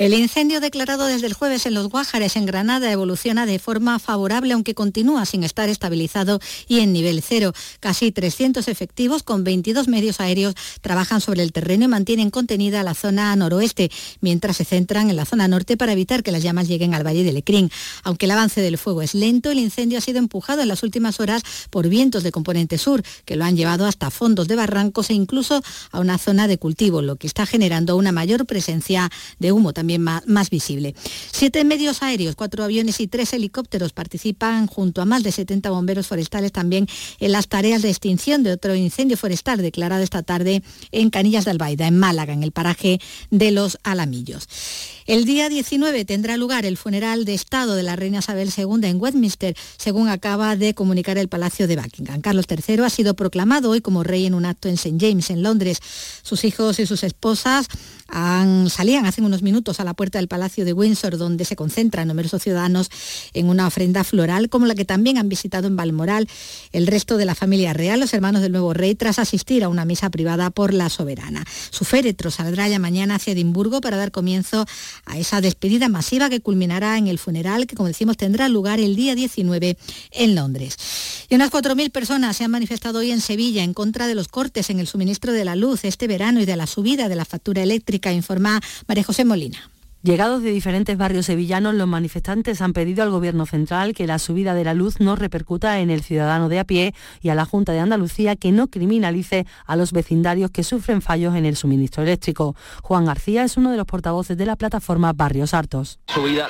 El incendio declarado desde el jueves en los Guájares, en Granada, evoluciona de forma favorable, aunque continúa sin estar estabilizado y en nivel cero. Casi 300 efectivos con 22 medios aéreos trabajan sobre el terreno y mantienen contenida la zona noroeste, mientras se centran en la zona norte para evitar que las llamas lleguen al Valle de Lecrín. Aunque el avance del fuego es lento, el incendio ha sido empujado en las últimas horas por vientos de componente sur, que lo han llevado hasta fondos de barrancos e incluso a una zona de cultivo, lo que está generando una mayor presencia de humo también más, visible. Siete medios aéreos, cuatro aviones y tres helicópteros participan junto a más de 70 bomberos forestales también en las tareas de extinción de otro incendio forestal declarado esta tarde en Canillas de Albaida, en Málaga, en el paraje de los Alamillos. El día 19 tendrá lugar el funeral de Estado de la reina Isabel II en Westminster, según acaba de comunicar el Palacio de Buckingham. Carlos III ha sido proclamado hoy como rey en un acto en St. James, en Londres. Sus hijos y sus esposas salían hace unos minutos a la puerta del Palacio de Windsor, donde se concentran numerosos ciudadanos en una ofrenda floral, como la que también han visitado en Balmoral el resto de la familia real, los hermanos del nuevo rey, tras asistir a una misa privada por la soberana. Su féretro saldrá ya mañana hacia Edimburgo para dar comienzo a esa despedida masiva que culminará en el funeral, que como decimos tendrá lugar el día 19 en Londres. Y unas 4.000 personas se han manifestado hoy en Sevilla en contra de los cortes en el suministro de la luz este verano y de la subida de la factura eléctrica, informa María José Molina. Llegados de diferentes barrios sevillanos, los manifestantes han pedido al Gobierno central que la subida de la luz no repercuta en el ciudadano de a pie y a la Junta de Andalucía que no criminalice a los vecindarios que sufren fallos en el suministro eléctrico. Juan García es uno de los portavoces de la plataforma Barrios Hartos.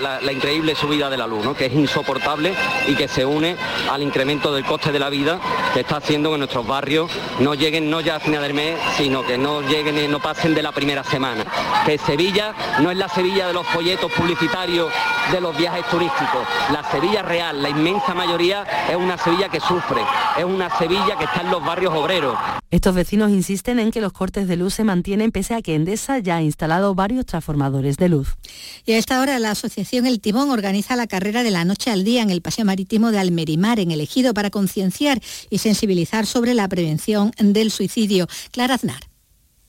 la, increíble subida de la luz, que es insoportable y que se une al incremento del coste de la vida que está haciendo que nuestros barrios no lleguen no ya a final del mes, sino que no lleguen, no pasen de la primera semana. Que Sevilla no es la Sevilla de los folletos publicitarios de los viajes turísticos. La Sevilla real, la inmensa mayoría, es una Sevilla que sufre, es una Sevilla que está en los barrios obreros. Estos vecinos insisten en que los cortes de luz se mantienen pese a que Endesa ya ha instalado varios transformadores de luz. Y a esta hora la asociación El Timón organiza la carrera de la noche al día en el Paseo Marítimo de Almerimar, en el Ejido, para concienciar y sensibilizar sobre la prevención del suicidio. Clara Aznar.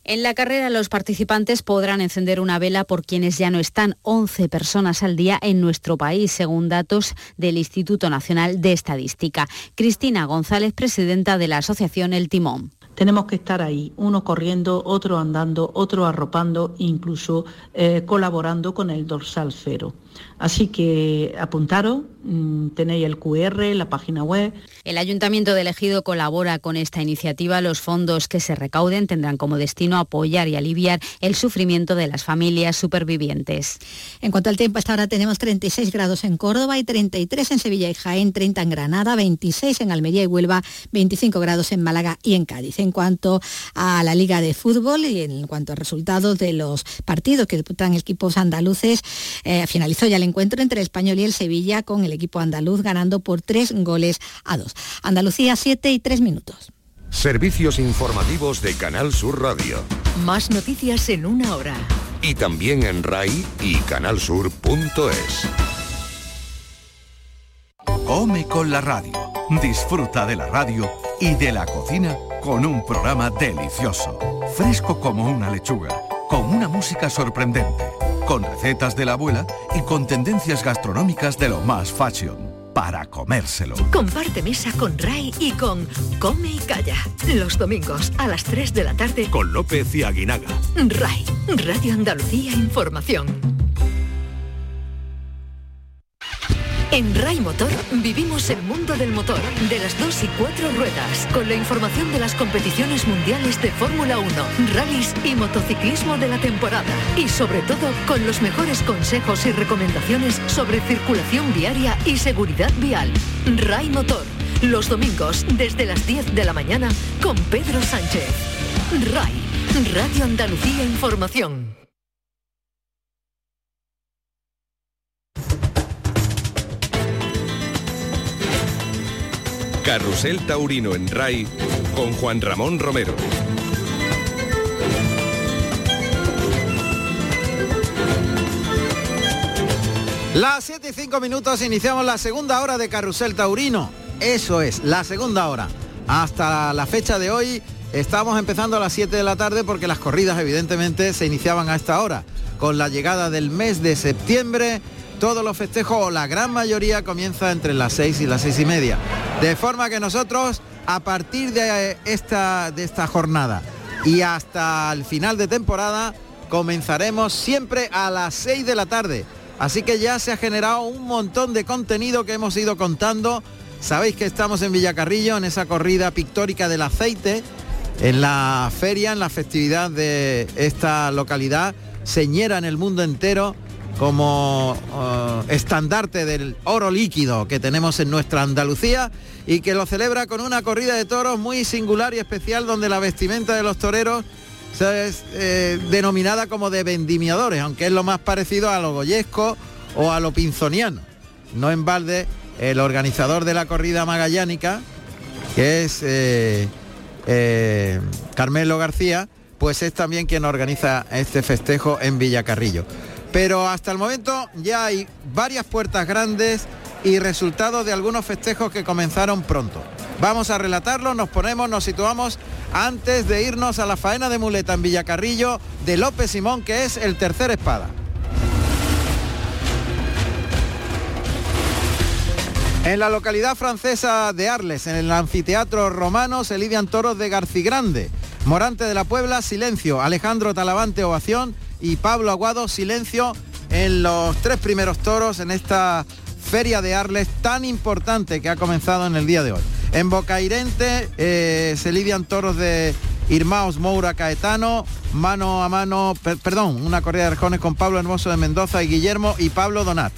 En la carrera los participantes podrán encender una vela por quienes ya no están 11 personas al día en nuestro país, según datos del Instituto Nacional de Estadística. Cristina González, presidenta de la Asociación El Timón. Tenemos que estar ahí, uno corriendo, otro andando, otro arropando, incluso eh, colaborando con el dorsal cero. Así que apuntaros, mm, tenéis el QR, la página web. El Ayuntamiento de Ejido colabora con esta iniciativa. Los fondos que se recauden tendrán como destino apoyar y aliviar el sufrimiento de las familias supervivientes. En cuanto al tiempo, hasta ahora tenemos 36 grados en Córdoba y 33 en Sevilla y Jaén, 30 en Granada, 26 en Almería y Huelva, 25 grados en Málaga y en Cádiz. En cuanto a la Liga de Fútbol y en cuanto a resultados de los partidos que disputan equipos andaluces, eh, finalizó ya el encuentro entre el Español y el Sevilla con el equipo andaluz ganando por tres goles a dos. Andalucía 7 y 3 minutos. Servicios informativos de Canal Sur Radio. Más noticias en una hora. Y también en RAI y canalsur.es. Come con la radio. Disfruta de la radio y de la cocina con un programa delicioso. Fresco como una lechuga. Con una música sorprendente con recetas de la abuela y con tendencias gastronómicas de lo más fashion para comérselo. Comparte mesa con Ray y con Come y Calla. Los domingos a las 3 de la tarde. Con López y Aguinaga. Ray, Radio Andalucía Información. En RAI Motor vivimos el mundo del motor, de las dos y cuatro ruedas, con la información de las competiciones mundiales de Fórmula 1, rallies y motociclismo de la temporada. Y sobre todo, con los mejores consejos y recomendaciones sobre circulación viaria y seguridad vial. RAI Motor, los domingos desde las 10 de la mañana con Pedro Sánchez. RAI, Radio Andalucía Información. Carrusel Taurino en RAI con Juan Ramón Romero. Las 7 y 5 minutos iniciamos la segunda hora de Carrusel Taurino. Eso es, la segunda hora. Hasta la fecha de hoy estamos empezando a las 7 de la tarde porque las corridas evidentemente se iniciaban a esta hora. Con la llegada del mes de septiembre, todos los festejos o la gran mayoría comienza entre las 6 y las 6 y media. De forma que nosotros, a partir de esta, de esta jornada y hasta el final de temporada, comenzaremos siempre a las 6 de la tarde. Así que ya se ha generado un montón de contenido que hemos ido contando. Sabéis que estamos en Villacarrillo, en esa corrida pictórica del aceite, en la feria, en la festividad de esta localidad, señera en el mundo entero como eh, estandarte del oro líquido que tenemos en nuestra Andalucía y que lo celebra con una corrida de toros muy singular y especial donde la vestimenta de los toreros es eh, denominada como de vendimiadores, aunque es lo más parecido a lo goyesco o a lo pinzoniano. No en balde, el organizador de la corrida magallánica, que es eh, Carmelo García, pues es también quien organiza este festejo en Villacarrillo. Pero hasta el momento ya hay varias puertas grandes y resultados de algunos festejos que comenzaron pronto. Vamos a relatarlo, nos ponemos, nos situamos antes de irnos a la faena de muleta en Villacarrillo de López Simón, que es el tercer espada. En la localidad francesa de Arles, en el anfiteatro romano, se lidian toros de Garcigrande. Morante de la Puebla, silencio. Alejandro Talavante, ovación y Pablo Aguado, silencio en los tres primeros toros en esta feria de Arles tan importante que ha comenzado en el día de hoy. En Bocairente eh, se lidian toros de Irmaos Moura Caetano, mano a mano, perdón, una corrida de rejones con Pablo Hermoso de Mendoza y Guillermo y Pablo Donat.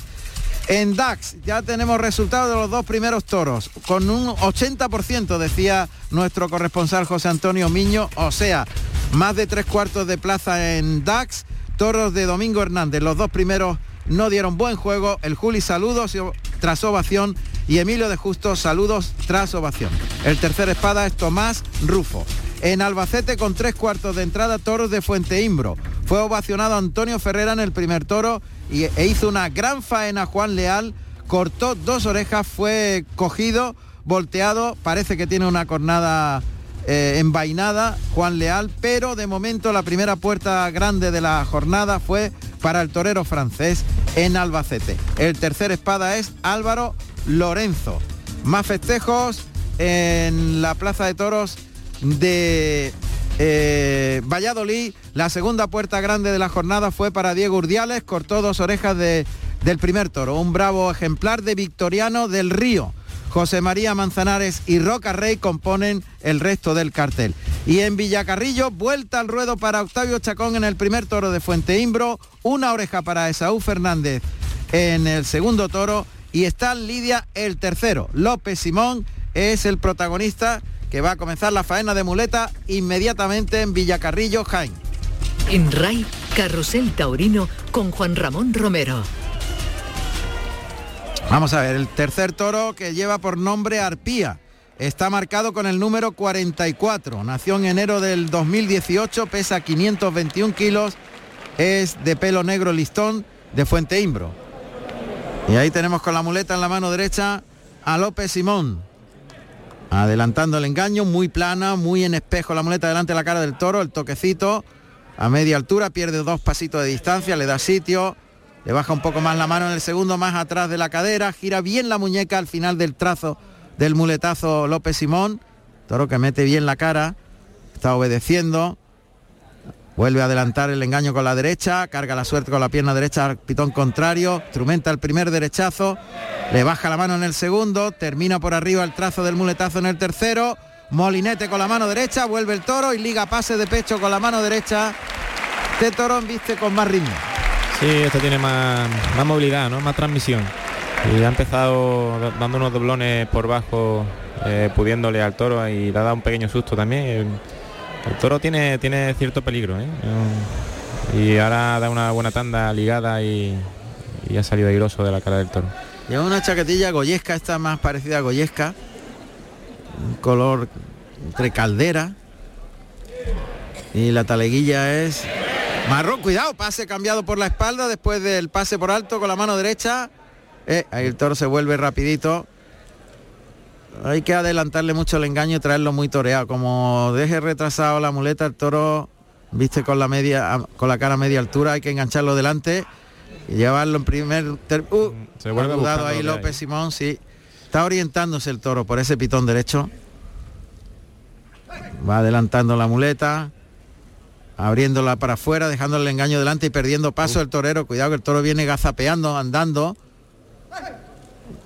En DAX ya tenemos resultados de los dos primeros toros, con un 80% decía nuestro corresponsal José Antonio Miño, o sea, más de tres cuartos de plaza en DAX, toros de Domingo Hernández, los dos primeros no dieron buen juego, el Juli saludos tras ovación y Emilio de Justo saludos tras ovación. El tercer espada es Tomás Rufo. En Albacete con tres cuartos de entrada toros de Fuente Imbro. Fue ovacionado Antonio Ferrera en el primer toro y, e hizo una gran faena Juan Leal, cortó dos orejas, fue cogido, volteado, parece que tiene una cornada eh, envainada Juan Leal, pero de momento la primera puerta grande de la jornada fue para el torero francés en Albacete. El tercer espada es Álvaro Lorenzo. Más festejos en la Plaza de Toros de eh, Valladolid. La segunda puerta grande de la jornada fue para Diego Urdiales, cortó dos orejas de, del primer toro. Un bravo ejemplar de Victoriano del Río. José María Manzanares y Roca Rey componen el resto del cartel. Y en Villacarrillo, vuelta al ruedo para Octavio Chacón en el primer toro de Fuente Imbro, una oreja para Esaú Fernández en el segundo toro y está Lidia el tercero. López Simón es el protagonista que va a comenzar la faena de muleta inmediatamente en Villacarrillo, Jaén. En RAI, Carrusel Taurino con Juan Ramón Romero. Vamos a ver, el tercer toro que lleva por nombre Arpía. Está marcado con el número 44. Nació en enero del 2018, pesa 521 kilos, es de pelo negro listón de Fuente Imbro. Y ahí tenemos con la muleta en la mano derecha a López Simón. Adelantando el engaño, muy plana, muy en espejo la muleta delante de la cara del toro, el toquecito a media altura, pierde dos pasitos de distancia, le da sitio, le baja un poco más la mano en el segundo, más atrás de la cadera, gira bien la muñeca al final del trazo del muletazo López Simón, toro que mete bien la cara, está obedeciendo, Vuelve a adelantar el engaño con la derecha, carga la suerte con la pierna derecha al pitón contrario, instrumenta el primer derechazo, le baja la mano en el segundo, termina por arriba el trazo del muletazo en el tercero, molinete con la mano derecha, vuelve el toro y liga pase de pecho con la mano derecha. Este toro viste con más ritmo. Sí, este tiene más, más movilidad, ¿no? más transmisión. Y ha empezado dando unos doblones por bajo, eh, pudiéndole al toro y le ha dado un pequeño susto también el toro tiene, tiene cierto peligro, ¿eh? Y ahora da una buena tanda ligada y, ha salido airoso de la cara del toro. Lleva una chaquetilla goyesca, esta más parecida a goyesca. Un color entre caldera. Y la taleguilla es marrón. Cuidado, pase cambiado por la espalda después del pase por alto con la mano derecha. Eh, ahí el toro se vuelve rapidito. hay que adelantarle mucho el engaño y traerlo muy toreado. Como deje retrasado la muleta, el toro viste con la media, con la cara a media altura, hay que engancharlo delante y llevarlo en primer uh, Se vuelve dudado ahí López. Simón, sí. Está orientándose el toro por ese pitón derecho. Va adelantando la muleta, abriéndola para afuera, dejándole el engaño delante y perdiendo paso el torero. Cuidado que el toro viene gazapeando, andando.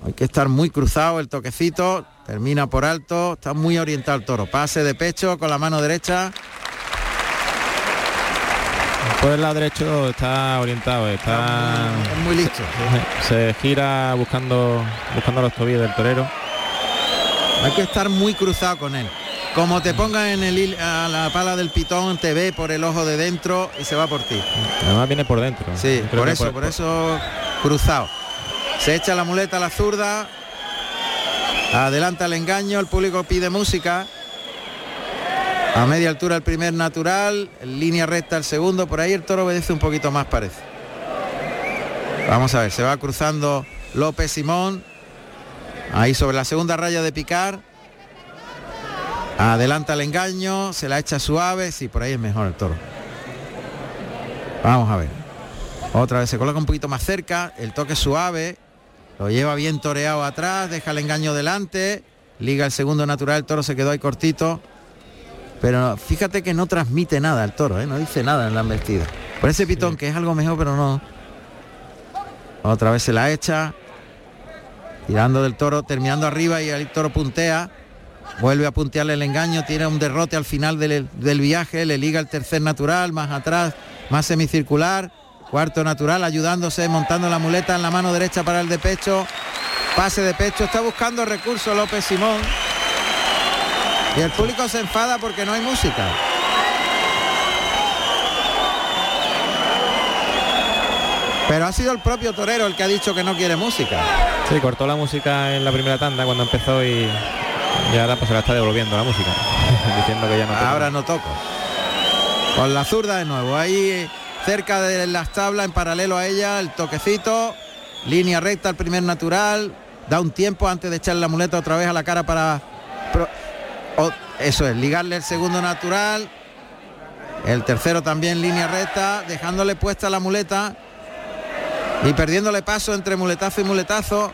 Hay que estar muy cruzado el toquecito. Termina por alto. Está muy orientado el toro. Pase de pecho con la mano derecha. Por el lado derecho está orientado, está... Es muy listo. Se gira buscando buscando los tobillos del torero. Hay que estar muy cruzado con él. Como te pongan en el a la pala del pitón, te ve por el ojo de dentro y se va por ti. Además viene por dentro. Sí, Creo por eso, por eso cruzado. Se echa la muleta a la zurda. Adelanta el engaño, el público pide música. A media altura el primer natural, línea recta el segundo, por ahí el toro obedece un poquito más parece. Vamos a ver, se va cruzando López Simón. Ahí sobre la segunda raya de picar. Adelanta el engaño, se la echa suave, sí, por ahí es mejor el toro. Vamos a ver. Otra vez se coloca un poquito más cerca, el toque suave, lo lleva bien toreado atrás, deja el engaño delante, liga el segundo natural, el toro se quedó ahí cortito. Pero fíjate que no transmite nada el toro, ¿eh? no dice nada en la embestida. Por ese pitón que es algo mejor, pero no. Otra vez se la echa. Tirando del toro, terminando arriba y el toro puntea. Vuelve a puntearle el engaño, tiene un derrote al final del, del viaje, le liga el tercer natural, más atrás, más semicircular. Cuarto natural, ayudándose, montando la muleta en la mano derecha para el de pecho. Pase de pecho, está buscando recurso López Simón. Y el público se enfada porque no hay música. Pero ha sido el propio torero el que ha dicho que no quiere música. Sí, cortó la música en la primera tanda cuando empezó y, y ahora pues se la está devolviendo la música. diciendo que ya no. Ahora no toco. Con la zurda de nuevo. Ahí cerca de las tablas, en paralelo a ella, el toquecito. Línea recta, el primer natural. Da un tiempo antes de echar la muleta otra vez a la cara para... eso es, ligarle el segundo natural. El tercero también línea recta, dejándole puesta la muleta. Y perdiéndole paso entre muletazo y muletazo.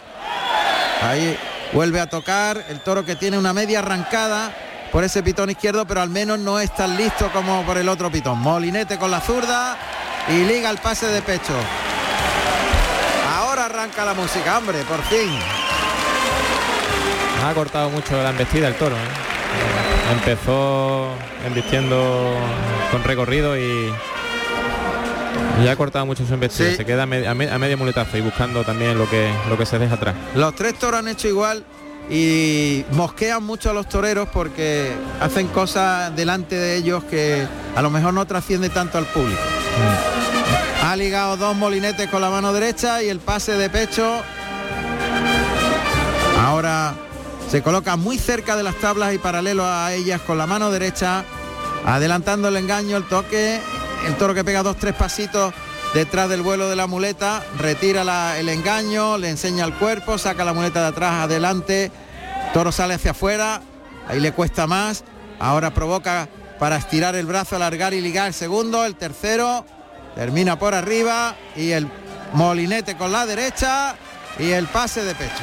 Ahí vuelve a tocar el toro que tiene una media arrancada por ese pitón izquierdo, pero al menos no es tan listo como por el otro pitón. Molinete con la zurda y liga el pase de pecho. Ahora arranca la música, hombre, por fin. Ha cortado mucho la embestida el toro. ¿eh? Empezó embistiendo con recorrido y, y ha cortado mucho su embestida. Sí. Se queda a, me- a me- a medio muletazo y buscando también lo que, lo que se deja atrás. Los tres toros han hecho igual y mosquean mucho a los toreros porque hacen cosas delante de ellos que a lo mejor no trasciende tanto al público. Ha ligado dos molinetes con la mano derecha y el pase de pecho. Ahora se coloca muy cerca de las tablas y paralelo a ellas con la mano derecha, adelantando el engaño, el toque, el toro que pega dos, tres pasitos detrás del vuelo de la muleta, retira el engaño, le enseña el cuerpo, saca la muleta de atrás, adelante, toro sale hacia afuera, ahí le cuesta más, ahora provoca para estirar el brazo, alargar y ligar el segundo, el tercero, termina por arriba y el molinete con la derecha y el pase de pecho.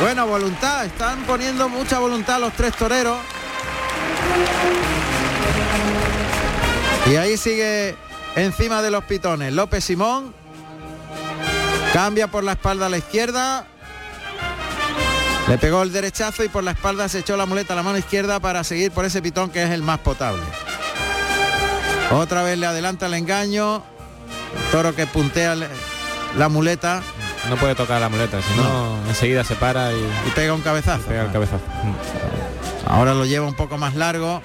Buena voluntad, están poniendo mucha voluntad los tres toreros. Y ahí sigue encima de los pitones López Simón. Cambia por la espalda a la izquierda. Le pegó el derechazo y por la espalda se echó la muleta a la mano izquierda para seguir por ese pitón que es el más potable. Otra vez le adelanta el engaño. El toro que puntea la muleta No puede tocar la muleta, si no, enseguida se para y, y pega un cabezazo. pega el cabezazo. Ahora lo lleva un poco más largo.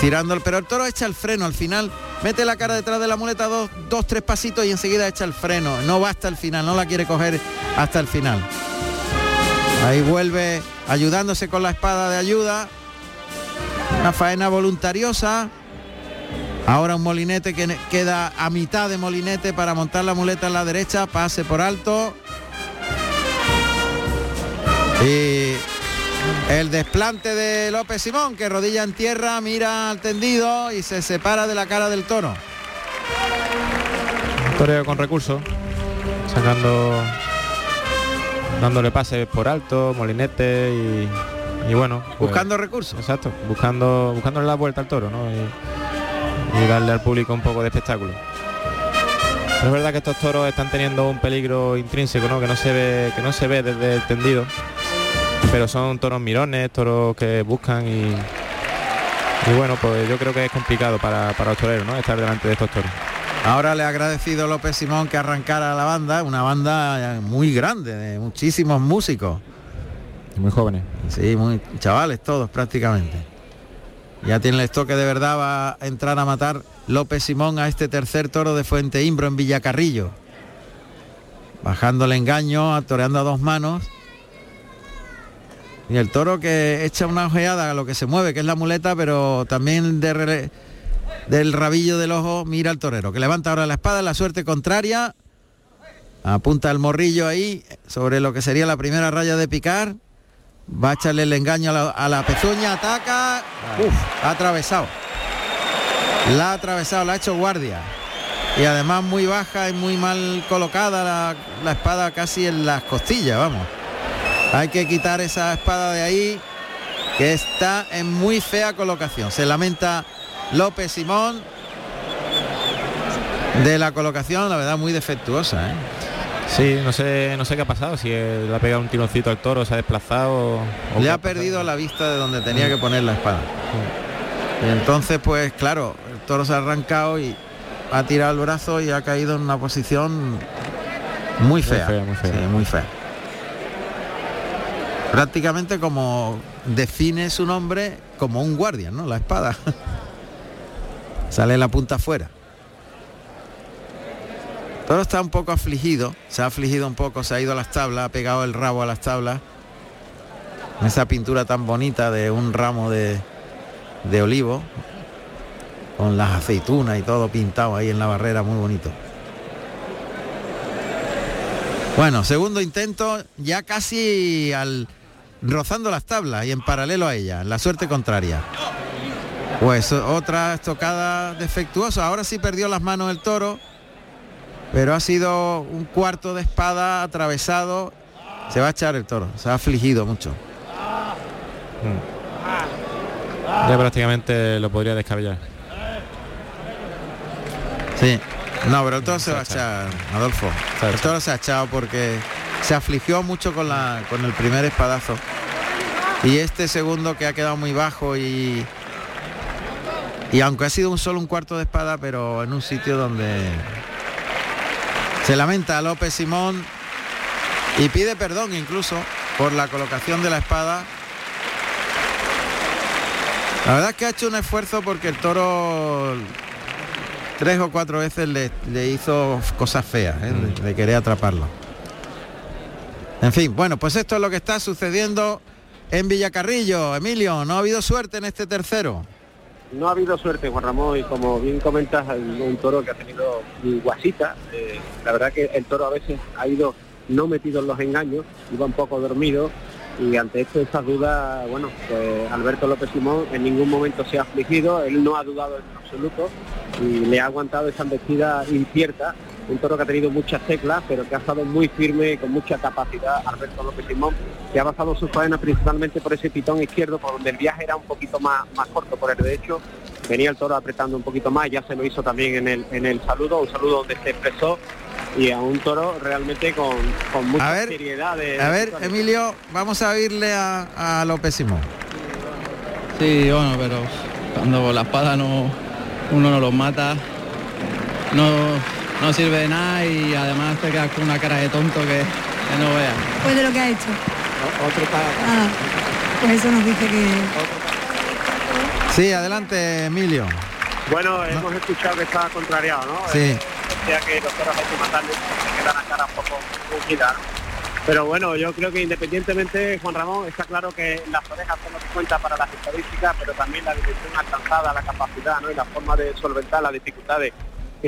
Tirándolo, pero el toro echa el freno al final. Mete la cara detrás de la muleta dos, dos, tres pasitos y enseguida echa el freno. No va hasta el final, no la quiere coger hasta el final. Ahí vuelve ayudándose con la espada de ayuda. Una faena voluntariosa. Ahora un molinete que queda a mitad de molinete para montar la muleta en la derecha. Pase por alto. Y el desplante de López Simón, que rodilla en tierra, mira al tendido y se separa de la cara del toro. Toreo con recursos, sacando, dándole pases por alto, molinete y, y bueno. pues- Buscando recursos. Exacto, buscando, buscándole la vuelta al toro, ¿no? Y, y darle al público un poco de espectáculo. Pero es verdad que estos toros están teniendo un peligro intrínseco, ¿no? Que no se ve, que no se ve desde el tendido. Pero son toros mirones, toros que buscan y, y bueno, pues yo creo que es complicado para, para los toreros, ¿no? Estar delante de estos toros. Ahora le ha agradecido López Simón que arrancara la banda, una banda muy grande, de muchísimos músicos. Muy jóvenes. Sí, muy chavales todos prácticamente. Ya tiene el estoque de verdad, va a entrar a matar López Simón a este tercer toro de Fuente Imbro en Villacarrillo. Bajando el engaño, toreando a dos manos. Y el toro que echa una ojeada a lo que se mueve, que es la muleta, pero también de rele- del rabillo del ojo mira al torero, que levanta ahora la espada la suerte contraria. Apunta el morrillo ahí sobre lo que sería la primera raya de picar. Va a echarle el engaño a la, a la pezuña, ataca. Uf, ha atravesado. La ha atravesado, la ha hecho guardia. Y además muy baja y muy mal colocada la, la espada casi en las costillas, vamos. Hay que quitar esa espada de ahí, que está en muy fea colocación. Se lamenta López Simón de la colocación, la verdad, muy defectuosa. ¿eh? Sí, no sé, no sé qué ha pasado, si le ha pegado un tironcito al toro, se ha desplazado. o Le ha perdido la vista de donde tenía que poner la espada. Y entonces, pues claro, el toro se ha arrancado y ha tirado el brazo y ha caído en una posición muy fea. fea, muy fea. Sí, muy fea. Prácticamente como define su nombre como un guardia, ¿no? La espada. Sale la punta afuera. El toro está un poco afligido, se ha afligido un poco, se ha ido a las tablas, ha pegado el rabo a las tablas. Esa pintura tan bonita de un ramo de, de olivo, con las aceitunas y todo pintado ahí en la barrera, muy bonito. Bueno, segundo intento, ya casi al rozando las tablas y en paralelo a ella, la suerte contraria. Pues otra estocada defectuosa. Ahora sí perdió las manos el toro, pero ha sido un cuarto de espada atravesado. Se va a echar el toro, se ha afligido mucho. Ya prácticamente lo podría descabellar. Sí. No, pero el toro se va a echar, Adolfo. El toro se ha echado porque se afligió mucho con, la, con el primer espadazo. Y este segundo que ha quedado muy bajo y... Y aunque ha sido un solo un cuarto de espada, pero en un sitio donde se lamenta a López Simón y pide perdón incluso por la colocación de la espada. La verdad es que ha hecho un esfuerzo porque el toro tres o cuatro veces le, le hizo cosas feas, ¿eh? de, de querer atraparlo. En fin, bueno, pues esto es lo que está sucediendo en Villacarrillo. Emilio, no ha habido suerte en este tercero. No ha habido suerte, Juan Ramón, y como bien comentas, un toro que ha tenido guasita. eh, la verdad que el toro a veces ha ido no metido en los engaños, iba un poco dormido, y ante esto, esas dudas, bueno, pues Alberto López Simón en ningún momento se ha afligido, él no ha dudado en absoluto, y le ha aguantado esa embestida incierta, un toro que ha tenido muchas teclas, pero que ha estado muy firme, con mucha capacidad, Alberto López Simón, que ha basado su faena principalmente por ese pitón izquierdo, por donde el viaje era un poquito más, más corto por el derecho, venía el toro apretando un poquito más, ya se lo hizo también en el, en el saludo, un saludo donde se expresó, y a un toro realmente con, con mucha A ver, seriedad. de- A ver, Emilio, vamos a oírle a, a López Simón. Sí, bueno, pero cuando la espada no uno no los mata, no, no sirve de nada y además te quedas con una cara de tonto que, que no veas. Pues de lo que ha hecho. Otro Ah, pues eso nos dice que... Sí, adelante, Emilio. Bueno, hemos escuchado que está contrariado, ¿no? Sí. Eh, o sea que los toros hay que matarles porque queda la cara un poco ungida, ¿no? Pero bueno, yo creo que independientemente, Juan Ramón, está claro que las orejas son lo que cuenta para las estadísticas, pero también la dirección alcanzada, la capacidad ¿no? y la forma de solventar las dificultades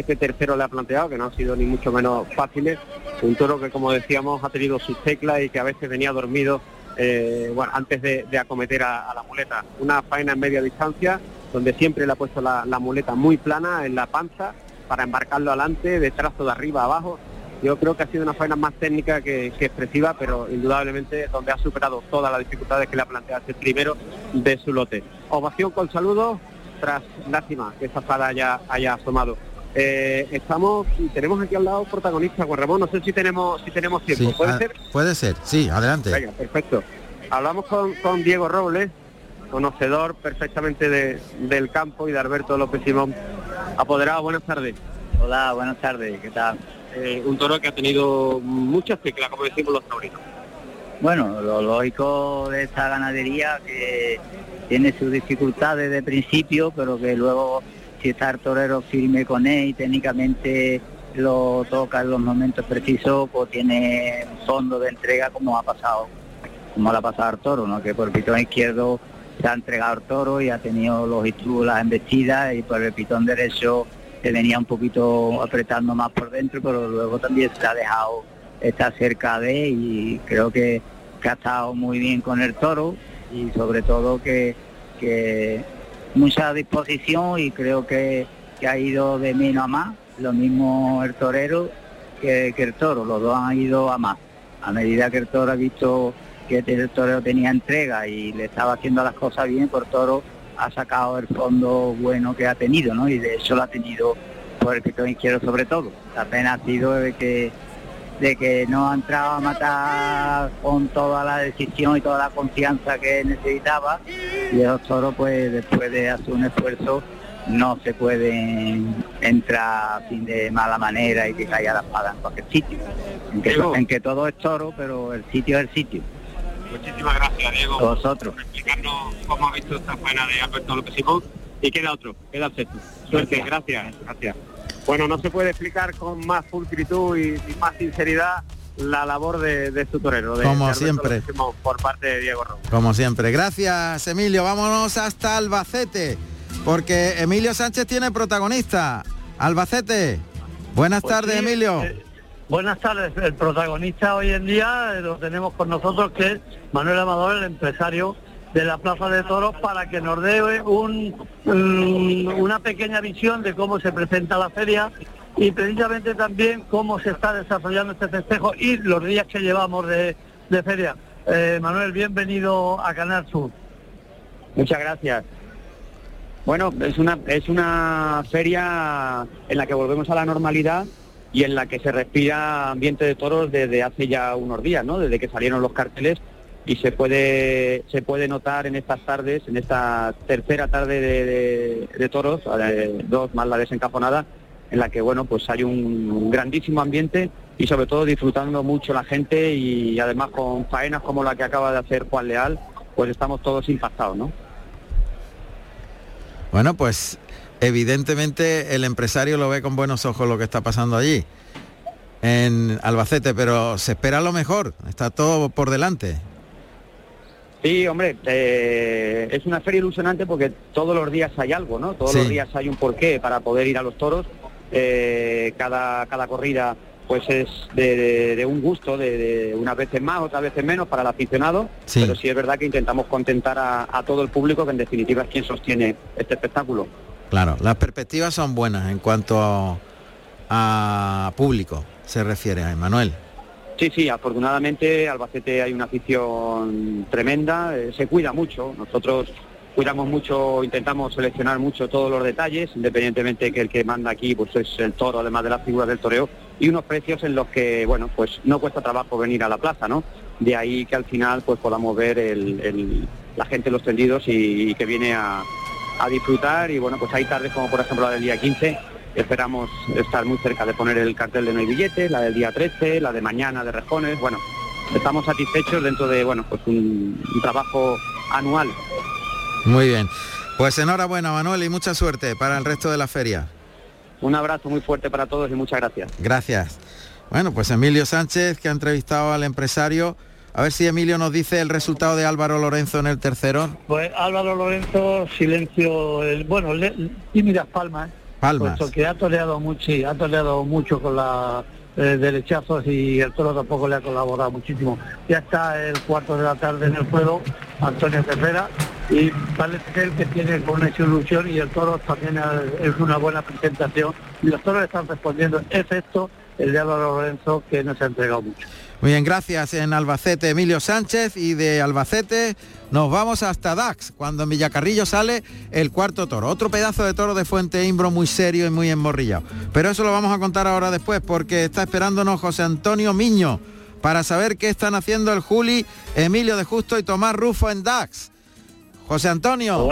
este tercero le ha planteado, que no han sido ni mucho menos fáciles. Un toro que, como decíamos, ha tenido sus teclas y que a veces venía dormido eh, antes de, acometer a, la muleta. Una faena en media distancia, donde siempre le ha puesto la, muleta muy plana en la panza para embarcarlo adelante, de trazo de arriba abajo. Yo creo que ha sido una faena más técnica que, expresiva, pero indudablemente donde ha superado todas las dificultades que le ha planteado este primero de su lote. Ovación con saludos, tras lástima que esa espada haya, haya asomado. Eh, estamos, tenemos aquí al lado protagonista, Juan Ramón, no sé si tenemos, si tenemos tiempo, ¿puede ser? Puede ser, sí, adelante. Venga, perfecto. Hablamos con, con Diego Robles, conocedor perfectamente del campo y de Alberto López Simón. Apoderado, buenas tardes. Hola, buenas tardes, ¿qué tal? Eh, un toro que ha tenido muchas teclas, como decimos los taurinos. Bueno, lo lógico de esta ganadería que tiene sus dificultades de principio, pero que luego el torero firme con él y técnicamente lo toca en los momentos precisos, pues tiene fondo de entrega como ha pasado, como le ha pasado al toro, ¿no? que por el pitón izquierdo se ha entregado el toro y ha tenido los las embestidas y por el pitón derecho se venía un poquito apretando más por dentro, pero luego también se ha dejado estar cerca de y creo que, que ha estado muy bien con el toro y sobre todo que, que mucha disposición y creo que, ha ido de menos a más, lo mismo el torero que, el toro, los dos han ido a más. A medida que el toro ha visto que el torero tenía entrega y le estaba haciendo las cosas bien, por toro ha sacado el fondo bueno que ha tenido, ¿no? Y de hecho lo ha tenido por el pitón izquierdo sobre todo. La ha sido que de que no ha entrado a matar con toda la decisión y toda la confianza que necesitaba y los toros pues después de hacer un esfuerzo no se pueden entrar sin de mala manera y que caiga la espada en cualquier sitio. En que, todo es toro, pero el sitio es el sitio. Muchísimas gracias, Diego. vosotros. Por explicarnos cómo ha visto esta faena de Alberto López Simón. Y queda otro, queda el sexto. Suerte, gracias. gracias. Bueno, no se puede explicar con más pulcritud y, más sinceridad la labor de, su torero. De, Como siempre. Por parte de Diego Romo. Como siempre. Gracias, Emilio. Vámonos hasta Albacete, porque Emilio Sánchez tiene protagonista. Albacete. Buenas pues tardes, Emilio. Eh, buenas tardes. El protagonista hoy en día lo tenemos con nosotros, que es Manuel Amador, el empresario de la Plaza de Toros para que nos dé un, una pequeña visión de cómo se presenta la feria y precisamente también cómo se está desarrollando este festejo y los días que llevamos de, feria. Eh, Manuel, bienvenido a Canal Sur. Muchas gracias. Bueno, es una, es una feria en la que volvemos a la normalidad y en la que se respira ambiente de toros desde hace ya unos días, ¿no? Desde que salieron los carteles y se puede se puede notar en estas tardes, en esta tercera tarde de, toros, dos más la desencaponada, en la que bueno pues hay un grandísimo ambiente y sobre todo disfrutando mucho la gente y además con faenas como la que acaba de hacer Juan Leal, pues estamos todos impactados, ¿no? Bueno, pues evidentemente el empresario lo ve con buenos ojos lo que está pasando allí en Albacete, pero se espera lo mejor, está todo por delante. Sí, hombre, eh, es una feria ilusionante porque todos los días hay algo, ¿no? Todos los días hay un porqué para poder ir a los toros. Eh, cada, cada corrida pues es de, un gusto, de, unas veces más, otras veces menos para el aficionado, pero sí es verdad que intentamos contentar a, todo el público, que en definitiva es quien sostiene este espectáculo. Claro, las perspectivas son buenas en cuanto a, a público se refiere a Emanuel. Sí, sí, afortunadamente Albacete hay una afición tremenda, eh, se cuida mucho, nosotros cuidamos mucho, intentamos seleccionar mucho todos los detalles, independientemente que el que manda aquí pues es el toro, además de las figuras del toreo, y unos precios en los que, bueno, pues no cuesta trabajo venir a la plaza, ¿no? De ahí que al final pues podamos ver la gente los tendidos y, que viene a, a disfrutar y bueno, pues hay tardes como por ejemplo la del día 15 Esperamos estar muy cerca de poner el cartel de no hay billetes, la del día 13, la de mañana de Rejones. Bueno, estamos satisfechos dentro de bueno, pues un, trabajo anual. Muy bien. Pues enhorabuena Manuel y mucha suerte para el resto de la feria. Un abrazo muy fuerte para todos y muchas gracias. Gracias. Bueno, pues Emilio Sánchez que ha entrevistado al empresario. A ver si Emilio nos dice el resultado de Álvaro Lorenzo en el tercero. Pues Álvaro Lorenzo, silencio, el, bueno, tímidas palmas, Palmas. Puesto que ha toreado mucho, ha toreado mucho con la eh, derechazos y el toro tampoco le ha colaborado muchísimo. Ya está el cuarto de la tarde en el juego, Antonio Ferrera, y parece ser que tiene buena ilusión y el toro también es una buena presentación y los toros están respondiendo, excepto el de Álvaro Lorenzo que no se ha entregado mucho. Muy bien, gracias en Albacete Emilio Sánchez y de Albacete nos vamos hasta Dax, cuando en Villacarrillo sale el cuarto toro. Otro pedazo de toro de Fuente Imbro muy serio y muy enmorrillado. Pero eso lo vamos a contar ahora después porque está esperándonos José Antonio Miño para saber qué están haciendo el Juli, Emilio de Justo y Tomás Rufo en Dax. José Antonio.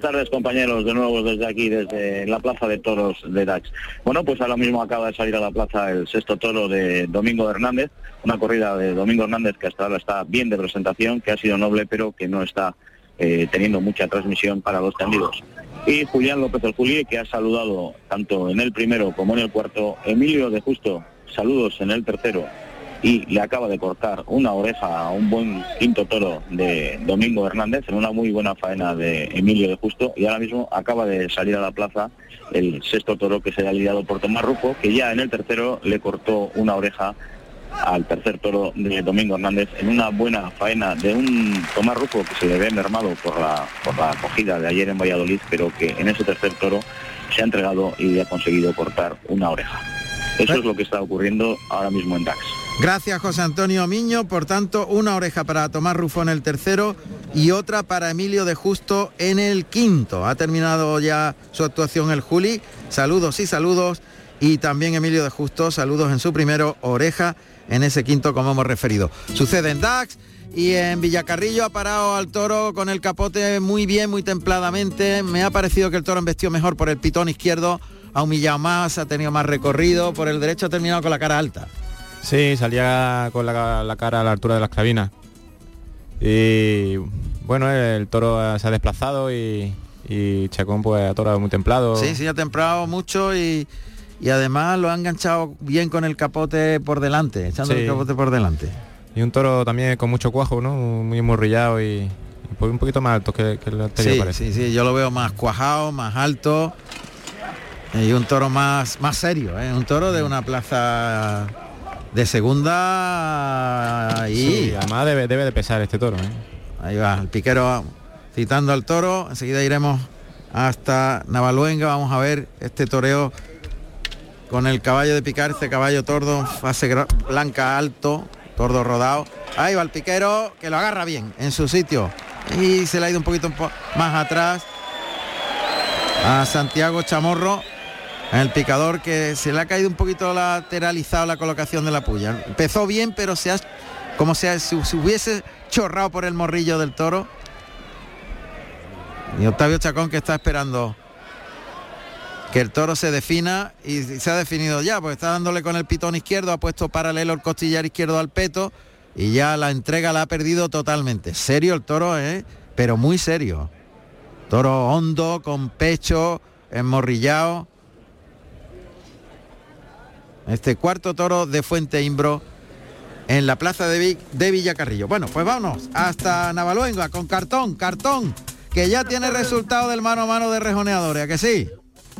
Tardes compañeros, de nuevo desde aquí, desde la Plaza de Toros de Dax. Bueno, pues ahora mismo acaba de salir a la plaza el sexto toro de Domingo Hernández, una corrida de Domingo Hernández que hasta ahora está bien de presentación, que ha sido noble pero que no está eh, teniendo mucha transmisión para los tendidos. Y Julián López el Juli, que ha saludado tanto en el primero como en el cuarto, Emilio de Justo, saludos en el tercero y le acaba de cortar una oreja a un buen quinto toro de Domingo Hernández en una muy buena faena de Emilio de Justo y ahora mismo acaba de salir a la plaza el sexto toro que se ha lidiado por Tomás Rufo, que ya en el tercero le cortó una oreja al tercer toro de Domingo Hernández en una buena faena de un Tomás Rufo que se le ve mermado por la, por la acogida de ayer en Valladolid, pero que en ese tercer toro se ha entregado y ha conseguido cortar una oreja. Eso es lo que está ocurriendo ahora mismo en DAX. Gracias José Antonio Miño, por tanto una oreja para Tomás Rufo en el tercero y otra para Emilio de Justo en el quinto. Ha terminado ya su actuación el Juli, saludos y saludos y también Emilio de Justo, saludos en su primero, oreja en ese quinto como hemos referido. Sucede en DAX y en Villacarrillo ha parado al toro con el capote muy bien, muy templadamente. Me ha parecido que el toro embestió mejor por el pitón izquierdo, ha humillado más, ha tenido más recorrido, por el derecho ha terminado con la cara alta. Sí, salía con la, cara a la altura de las clavinas. Y bueno, el toro se ha desplazado y, Chacón pues ha toro muy templado. Sí, sí, ha templado mucho y, además lo ha enganchado bien con el capote por delante, echando el capote por delante. Y un toro también con mucho cuajo, ¿no? Muy emorrillado y, un poquito más alto que, el anterior. Sí, sí, sí, yo lo veo más cuajado, más alto y un toro más, más serio, ¿eh? un toro de una plaza de segunda y además debe, de pesar este toro. ¿eh? Ahí va, el piquero citando al toro. Enseguida iremos hasta Navaluenga. Vamos a ver este toreo con el caballo de picar, este caballo tordo, fase blanca alto, tordo rodado. Ahí va el piquero que lo agarra bien en su sitio. Y se le ha ido un poquito más atrás a Santiago Chamorro el picador que se le ha caído un poquito lateralizado la colocación de la puya. Empezó bien, pero se ha, como se, hubiese chorrado por el morrillo del toro. Y Octavio Chacón que está esperando que el toro se defina y se ha definido ya, porque está dándole con el pitón izquierdo, ha puesto paralelo el costillar izquierdo al peto y ya la entrega la ha perdido totalmente. Serio el toro, ¿eh? pero muy serio. Toro hondo, con pecho, enmorrillado este cuarto toro de Fuente Imbro en la plaza de, de Villacarrillo. Bueno, pues vámonos hasta Navaluenga con cartón, cartón, que ya tiene resultado del mano a mano de rejoneadores, ¿a que sí?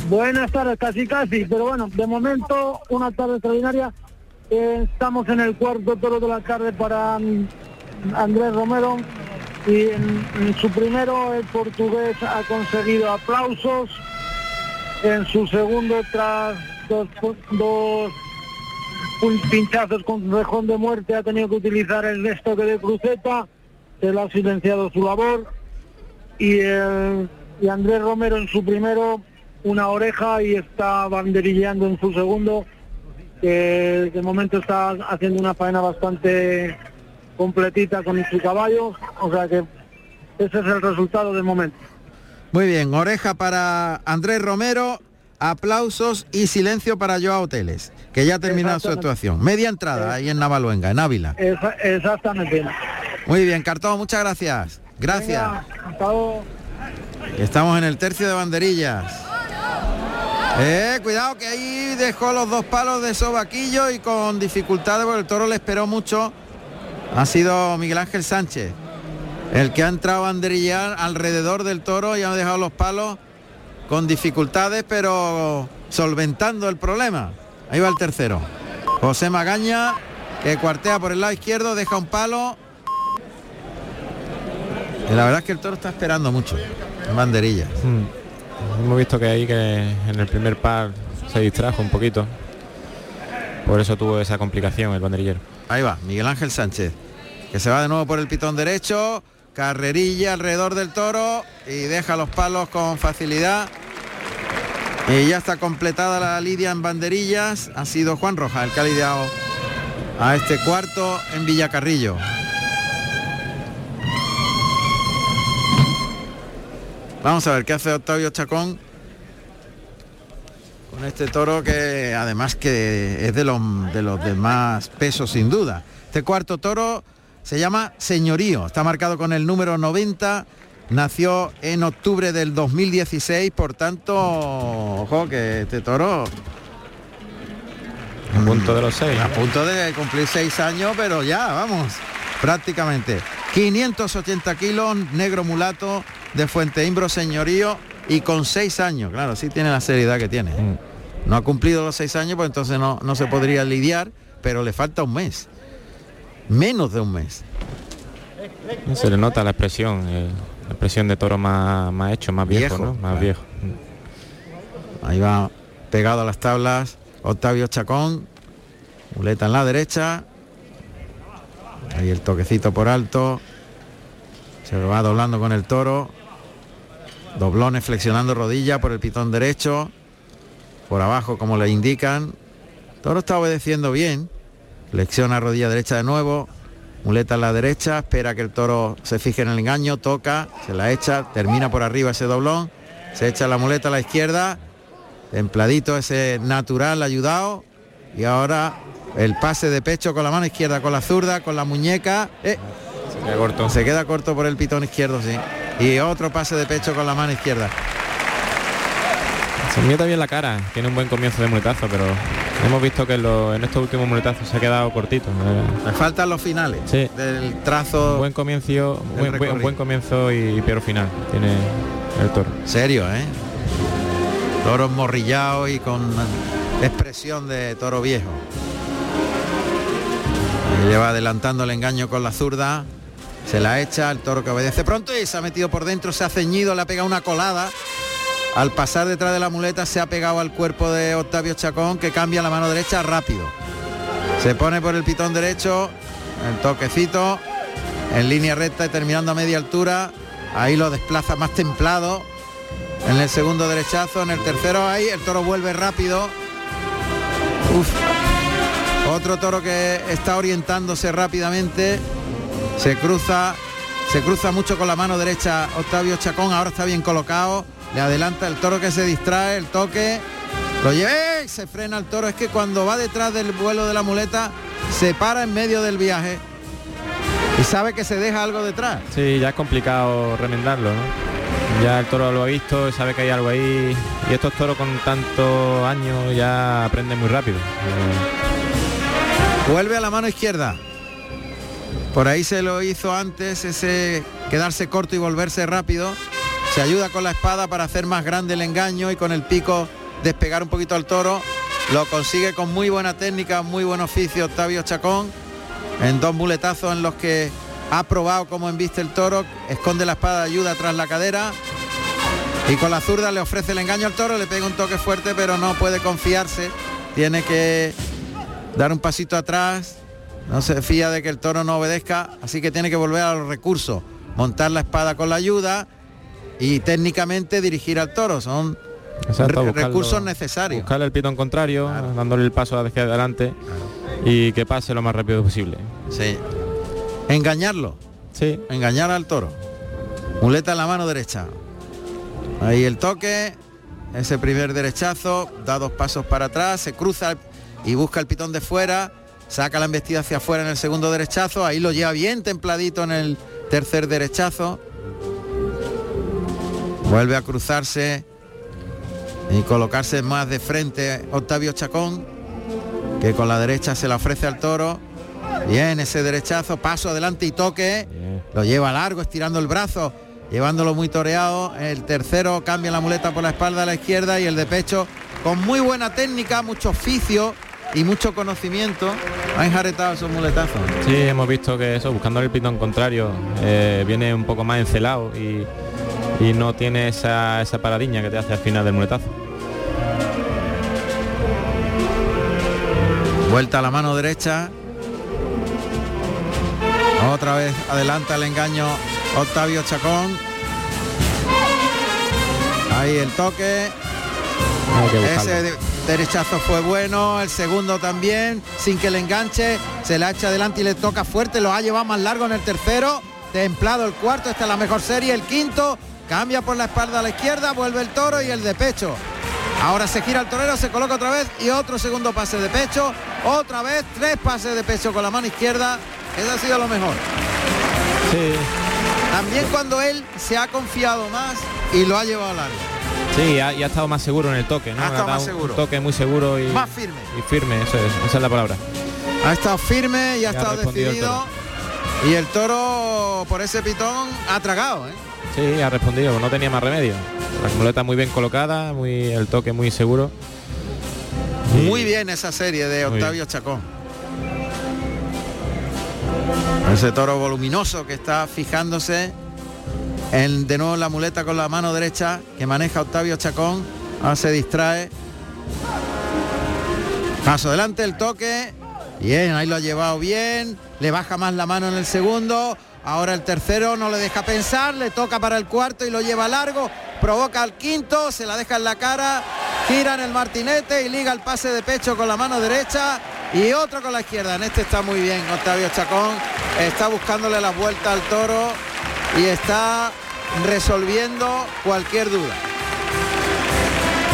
Buenas tardes, casi casi, pero bueno, de momento una tarde extraordinaria. estamos en el cuarto toro de la tarde para mm, Andrés Romero y en, su primero el portugués ha conseguido aplausos, en su segundo tras dos, dos pinchazos con rejón de muerte, ha tenido que utilizar el estoque de cruceta, se le ha silenciado su labor. Y, y Andrés Romero en su primero una oreja y está banderilleando en su segundo, que de momento está haciendo una faena bastante completita con su caballo, o sea que ese es el resultado del momento. Muy bien, oreja para Andrés Romero aplausos y silencio para Joao Hoteles, que ya ha terminado su actuación. Media entrada ahí en Navaluenga, en Ávila. exactamente. Muy bien, Cartón, muchas gracias. Gracias. Estamos en el tercio de banderillas. Eh, cuidado que ahí dejó los dos palos de sobaquillo y con dificultades porque el toro le esperó mucho. Ha sido Miguel Ángel Sánchez el que ha entrado a banderillar alrededor del toro y ha dejado los palos con dificultades, pero solventando el problema. Ahí va el tercero. José Magaña, que cuartea por el lado izquierdo, deja un palo. Y la verdad es que el toro está esperando mucho en banderillas. Mm. Hemos visto que ahí que en el primer par se distrajo un poquito. Por eso tuvo esa complicación el banderillero. Ahí va, Miguel Ángel Sánchez, que se va de nuevo por el pitón derecho, carrerilla alrededor del toro y deja los palos con facilidad. Y ya está completada la lidia en banderillas. Ha sido Juan Rojas el que ha lidiado a este cuarto en Villacarrillo. Vamos a ver qué hace Octavio Chacón con este toro que además que es de los de los de más peso sin duda. Este cuarto toro se llama Señorío, está marcado con el número 90, nació en octubre del 2016, por tanto, ojo que este toro a punto de los seis. A punto de cumplir seis años, pero ya, vamos, prácticamente. 580 kilos, negro mulato de Fuente Imbro Señorío y con seis años, claro, sí tiene la seriedad que tiene. ¿eh? No ha cumplido los seis años, pues entonces no, no se podría lidiar, pero le falta un mes. Menos de un mes. Se le nota la expresión, eh, la expresión de toro más, más hecho, más viejo, Viejo, ¿no? Más claro. viejo. Ahí va pegado a las tablas Octavio Chacón. Muleta en la derecha. Ahí el toquecito por alto. Se lo va doblando con el toro. Doblones flexionando rodilla por el pitón derecho. Por abajo como le indican. Toro está obedeciendo bien. Flexiona rodilla derecha de nuevo. Muleta en la derecha. Espera que el toro se fije en el engaño. Toca. Se la echa. Termina por arriba ese doblón. Se echa la muleta a la izquierda. Templadito ese natural ayudado. Y ahora el pase de pecho con la mano izquierda, con la zurda, con la muñeca. Eh, Se queda corto. se queda corto por el pitón izquierdo, sí. Y otro pase de pecho con la mano izquierda. Se mira bien la cara, tiene un buen comienzo de muletazo, pero hemos visto que en, lo- en estos últimos muletazos se ha quedado cortito. Me faltan los finales Sí. del trazo. buen comienzo, buen, buen- recorrido. buen comienzo y pero final tiene el toro. Serio, ¿eh? Toros morrillados y con expresión de toro viejo. Le va adelantando el engaño con la zurda. Se la echa, el toro que obedece pronto y se ha metido por dentro, se ha ceñido, le ha pegado una colada. Al pasar detrás de la muleta se ha pegado al cuerpo de Octavio Chacón que cambia la mano derecha rápido. Se pone por el pitón derecho, el toquecito, en línea recta y terminando a media altura. Ahí lo desplaza más templado. En el segundo derechazo, en el tercero ahí, el toro vuelve rápido. Uf. Otro toro que está orientándose rápidamente. Se cruza, se cruza mucho con la mano derecha Octavio Chacón, ahora está bien colocado. Le adelanta el toro que se distrae, el toque. Lo lleva, ¡eh! se frena el toro. Es que cuando va detrás del vuelo de la muleta, se para en medio del viaje y sabe que se deja algo detrás. Sí, ya es complicado remendarlo, ¿no? Ya el toro lo ha visto, sabe que hay algo ahí y estos toros con tantos años ya aprenden muy rápido. Vuelve a la mano izquierda. Por ahí se lo hizo antes ese quedarse corto y volverse rápido. Se ayuda con la espada para hacer más grande el engaño y con el pico despegar un poquito al toro. Lo consigue con muy buena técnica, muy buen oficio Octavio Chacón. En dos muletazos en los que ha probado cómo embiste el toro. Esconde la espada ayuda tras la cadera. Y con la zurda le ofrece el engaño al toro, le pega un toque fuerte, pero no puede confiarse. Tiene que dar un pasito atrás. No se fía de que el toro no obedezca, así que tiene que volver a los recursos. Montar la espada con la ayuda y técnicamente dirigir al toro. Son exacto, re- buscarlo- recursos necesarios. Buscarle el pitón contrario, dándole el paso hacia adelante y que pase lo más rápido posible. Sí. Engañarlo. Sí. Engañar al toro. Muleta en la mano derecha. Ahí el toque. Ese primer derechazo. Da dos pasos para atrás. Se cruza y busca el pitón de fuera. Saca la embestida hacia afuera en el segundo derechazo. Ahí lo lleva bien templadito en el tercer derechazo. Vuelve a cruzarse y colocarse más de frente Octavio Chacón, que con la derecha se la ofrece al toro. Bien, ese derechazo, paso adelante y toque. Lo lleva largo, estirando el brazo, llevándolo muy toreado. El tercero cambia la muleta por la espalda a la izquierda y el de pecho con muy buena técnica, mucho oficio, y mucho conocimiento ha enjaretado esos muletazos. Sí, hemos visto que eso, buscando el pitón contrario, eh, viene un poco más encelado y, y no tiene esa, esa paradiña que te hace al final del muletazo. Vuelta a la mano derecha. Otra vez adelanta el engaño Octavio Chacón. Ahí el toque. Ese de- derechazo fue bueno, el segundo también, sin que le enganche, se la echa adelante y le toca fuerte, lo ha llevado más largo en el tercero, templado el cuarto, esta es la mejor serie, el quinto, cambia por la espalda a la izquierda, vuelve el toro y el de pecho. Ahora se gira el torero, se coloca otra vez y otro segundo pase de pecho, otra vez tres pases de pecho con la mano izquierda, eso ha sido lo mejor. Sí, También cuando él se ha confiado más y lo ha llevado largo. sí, ha- y ha estado más seguro en el toque, ¿no? Ha estado más un seguro. toque muy seguro y, Más firme. y firme, eso es, esa es la palabra. Ha estado firme y ha ha estado el decidido. Y el toro por ese pitón ha tragado, ¿eh? Sí, ha respondido, no tenía más remedio. La muleta muy bien colocada, muy el toque muy seguro. Y- Muy bien esa serie de Octavio Chacón. Ese toro voluminoso que está fijándose en de nuevo la muleta con la mano derecha que maneja Octavio Chacón. Ahora se distrae. Paso adelante el toque. Bien, ahí lo ha llevado bien. Le baja más la mano en el segundo. Ahora el tercero no le deja pensar. Le toca para el cuarto y lo lleva largo. Provoca al quinto. Se la deja en la cara. Gira en el martinete y liga el pase de pecho con la mano derecha. Y otro con la izquierda. En este está muy bien Octavio Chacón. Está buscándole la vuelta al toro. Y está resolviendo cualquier duda.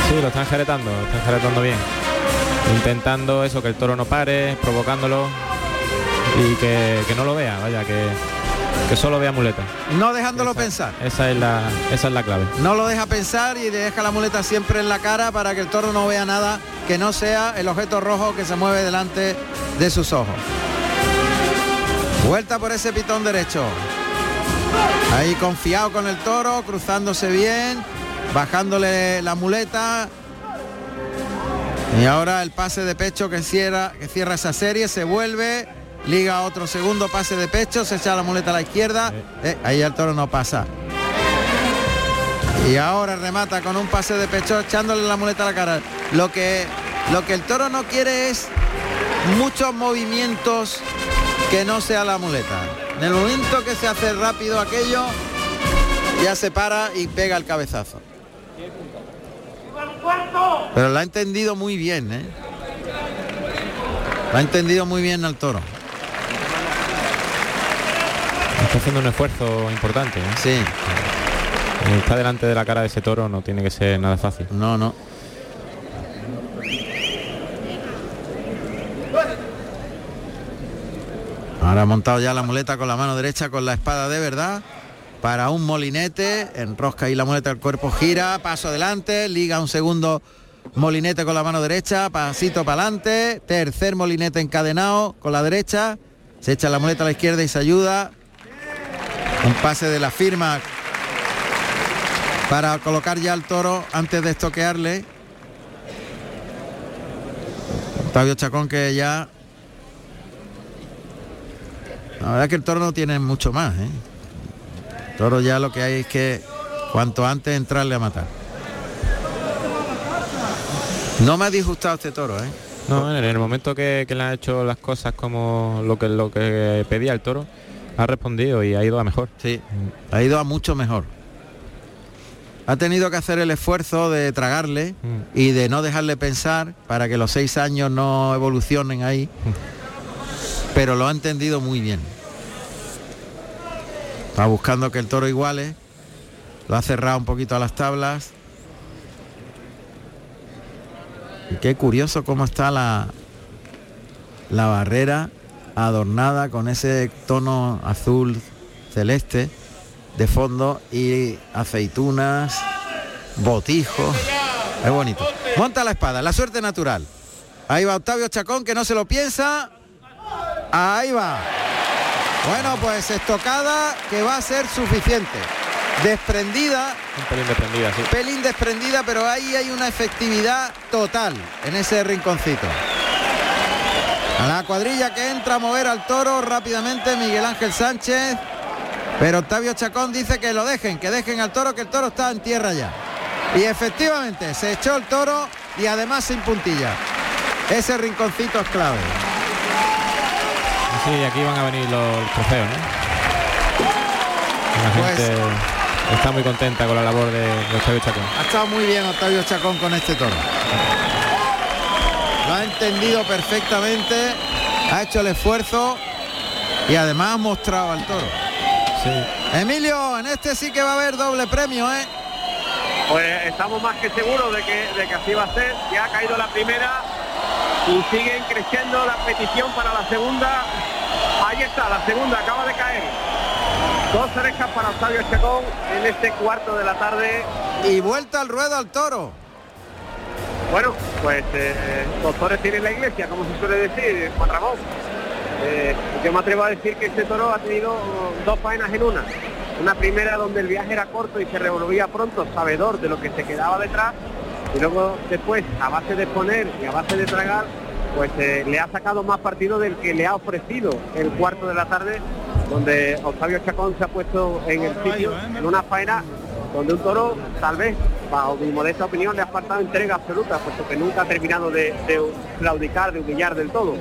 Sí, lo están enjaretando, lo están enjaretando bien. Intentando eso, que el toro no pare, provocándolo y que no lo vea, vaya, que, que solo vea muleta. No dejándolo pensar. Esa es la, esa es la clave. No lo deja pensar y deja la muleta siempre en la cara para que el toro no vea nada que no sea el objeto rojo que se mueve delante de sus ojos. Vuelta por ese pitón derecho. Ahí confiado con el toro, cruzándose bien, bajándole la muleta. Y ahora el pase de pecho que cierra, que cierra esa serie, se vuelve, liga otro segundo pase de pecho, se echa la muleta a la izquierda. Eh, ahí el toro no pasa. Y ahora remata con un pase de pecho echándole la muleta a la cara. Lo que, lo que el toro no quiere es muchos movimientos que no sea la muleta. En el momento que se hace rápido aquello, ya se para y pega el cabezazo. Pero lo ha entendido muy bien, ¿eh? Lo ha entendido muy bien al toro. Está haciendo un esfuerzo importante. ¿eh? Sí. Está delante de la cara de ese toro, no tiene que ser nada fácil. No, no. Ahora ha montado ya la muleta con la mano derecha con la espada de verdad. Para un molinete, enrosca ahí la muleta el cuerpo, gira, paso adelante, liga un segundo molinete con la mano derecha, pasito para adelante, tercer molinete encadenado con la derecha, se echa la muleta a la izquierda y se ayuda. Un pase de la firma para colocar ya al toro antes de estoquearle. Octavio Chacón que ya... La verdad es que el toro no tiene mucho más. ¿eh? El toro ya lo que hay es que cuanto antes entrarle a matar. No me ha disgustado este toro, ¿eh? No, en el momento que, le ha hecho las cosas como lo que, lo que pedía el toro, ha respondido y ha ido a mejor. Sí, ha ido a mucho mejor. Ha tenido que hacer el esfuerzo de tragarle y de no dejarle pensar para que los seis años no evolucionen ahí. Pero lo ha entendido muy bien. Está buscando que el toro iguale. Lo ha cerrado un poquito a las tablas. Y qué curioso cómo está la, la barrera adornada con ese tono azul celeste de fondo y aceitunas, botijos. Es bonito. Monta la espada, la suerte natural. Ahí va Octavio Chacón que no se lo piensa. Ahí va. Bueno, pues estocada que va a ser suficiente. Desprendida, Un pelín desprendida, sí. pelín desprendida, pero ahí hay una efectividad total en ese rinconcito. A la cuadrilla que entra a mover al toro rápidamente Miguel Ángel Sánchez. Pero Octavio Chacón dice que lo dejen, que dejen al toro, que el toro está en tierra ya. Y efectivamente se echó el toro y además sin puntilla. Ese rinconcito es clave. Sí, aquí van a venir los trofeos, ¿no? La Pues- gente está muy contenta con la labor de, de Octavio Chacón. Ha estado muy bien Octavio Chacón con este toro. Entendido perfectamente, ha hecho el esfuerzo y además ha mostrado al toro. Emilio, en este sí que va a haber doble premio, ¿eh? Pues estamos más que seguros de que, de que así va a ser. Ya ha caído la primera y siguen creciendo la petición para la segunda. Ahí está, la segunda acaba de caer. Dos orejas para Octavio Chacón en este cuarto de la tarde. Y vuelta al ruedo al toro. Bueno, pues eh, doctores tienen la iglesia, como se suele decir, Juan Ramón. Eh, yo me atrevo a decir que este toro ha tenido dos faenas en una. Una primera donde el viaje era corto y se revolvía pronto, sabedor de lo que se quedaba detrás. Y luego después, a base de poner y a base de tragar, pues eh, le ha sacado más partido del que le ha ofrecido el cuarto de la tarde, donde Octavio Chacón se ha puesto en el sitio, en una faena donde un toro, tal vez, bajo mi modesta opinión, le ha faltado entrega absoluta, puesto que nunca ha terminado de, de claudicar, de humillar del todo.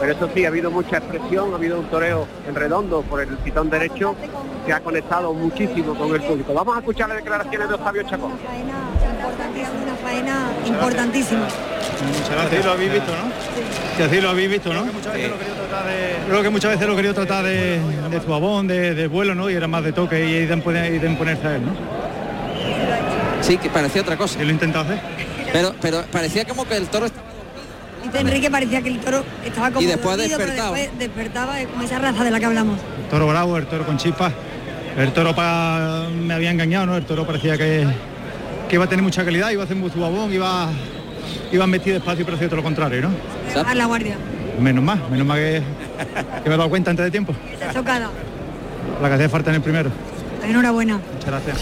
Pero eso sí, ha habido mucha expresión, ha habido un toreo en redondo por el pitón derecho que ha conectado muchísimo con el público. Vamos a escuchar las declaraciones de Octavio Chacón. Una faena importantísima. Así lo habéis visto, ¿no? Que así lo habéis visto, ¿no? Creo que muchas veces lo he querido tratar de, de suavón, de, de vuelo, ¿no? Y era más de toque y de, imponer- y de imponerse a él, ¿no? Sí, que parecía otra cosa. Y lo he intentado hacer. Pero, pero parecía como que el toro estaba... Dice Enrique parecía que el toro estaba como Y después dormido, pero despertaba. después despertaba eh, como esa raza de la que hablamos. El toro bravo, el toro con chispas. El toro pa- me había engañado, ¿no? El toro parecía que, que iba a tener mucha calidad, iba a hacer muy suavón, iba, iba a meter despacio y parecía todo lo contrario, ¿no? Bajar la guardia. Menos más, menos más que, que me he dado cuenta antes de tiempo. Esa. La que hacía falta en el primero. Enhorabuena. Muchas gracias.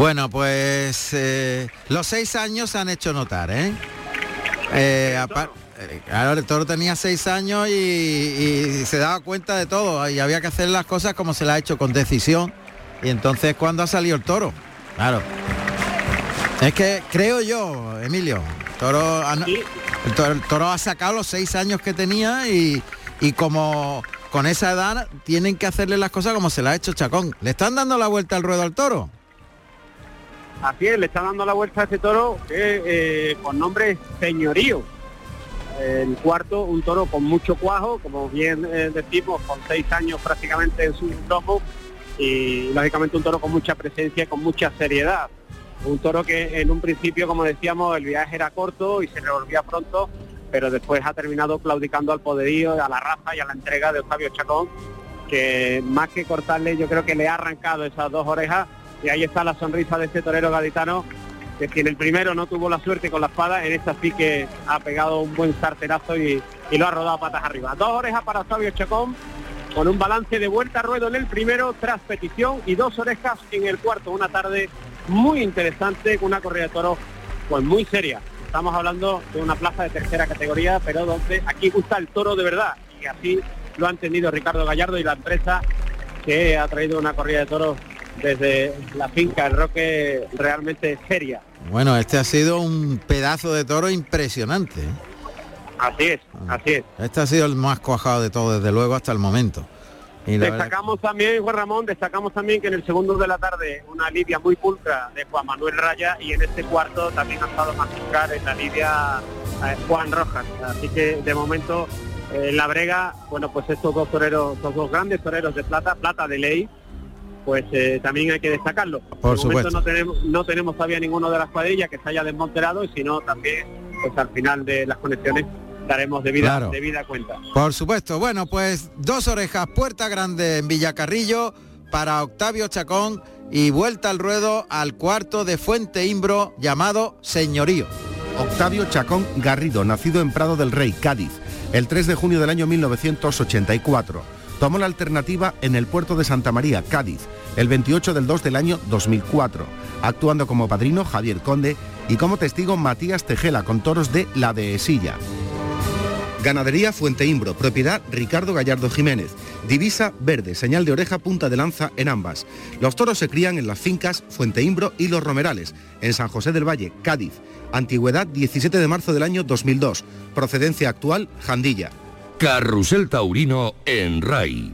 Bueno, pues eh, los seis años se han hecho notar, ¿eh? Eh, apar- eh, claro, el toro tenía seis años y, y se daba cuenta de todo y había que hacer las cosas como se las ha hecho con decisión. Y entonces, ¿cuándo ha salido el toro? Claro. Es que creo yo, Emilio, toro, el, toro, el toro ha sacado los seis años que tenía y, y como con esa edad tienen que hacerle las cosas como se las ha hecho Chacón. ¿Le están dando la vuelta al ruedo al toro? Así es, le está dando la vuelta a este toro que eh, con nombre señorío. El cuarto, un toro con mucho cuajo, como bien eh, decimos, con seis años prácticamente en su lomo y lógicamente un toro con mucha presencia y con mucha seriedad. Un toro que en un principio, como decíamos, el viaje era corto y se revolvía pronto, pero después ha terminado claudicando al poderío, a la raza y a la entrega de Octavio Chacón, que más que cortarle yo creo que le ha arrancado esas dos orejas y ahí está la sonrisa de este torero gaditano que si en el primero no tuvo la suerte con la espada, en esta sí que ha pegado un buen sarterazo y, y lo ha rodado patas arriba. Dos orejas para Octavio Chacón, con un balance de vuelta a ruedo en el primero tras petición y dos orejas en el cuarto. Una tarde muy interesante con una corrida de toros pues muy seria. Estamos hablando de una plaza de tercera categoría, pero donde aquí gusta el toro de verdad y así lo ha entendido Ricardo Gallardo y la empresa que ha traído una corrida de toros desde la finca El Roque realmente seria. Bueno, este ha sido un pedazo de toro impresionante. ¿eh? Así es, así es. Este ha sido el más cuajado de todo, desde luego, hasta el momento. Y verdad- Destacamos también, Juan Ramón, destacamos también que en el segundo de la tarde una lidia muy pulcra de Juan Manuel Raya y en este cuarto también ha estado más pulcra en la lidia eh, Juan Rojas. Así que de momento eh, en la brega, bueno, pues estos dos toreros, estos dos grandes toreros de plata, plata de ley, pues eh, también hay que destacarlo. Por de momento supuesto. no tenemos, no tenemos todavía ninguno de las cuadrillas que se haya desmonterado y si no también, pues al final de las conexiones daremos debida, Claro. debida cuenta. Por supuesto. Bueno, pues dos orejas, puerta grande en Villacarrillo para Octavio Chacón y vuelta al ruedo al cuarto de Fuente Imbro llamado Señorío. Octavio Chacón Garrido, nacido en Prado del Rey, Cádiz, el 3 de junio del año 1984. Tomó la alternativa en el puerto de Santa María, Cádiz, el 28 del 2 del año 2004, actuando como padrino Javier Conde y como testigo Matías Tejela con toros de La Dehesilla. Ganadería Fuente Imbro, propiedad Ricardo Gallardo Jiménez. Divisa verde, señal de oreja punta de lanza en ambas. Los toros se crían en las fincas Fuente Imbro y Los Romerales, en San José del Valle, Cádiz. Antigüedad 17 de marzo del año 2002. Procedencia actual Jandilla. Carrusel Taurino en RAI.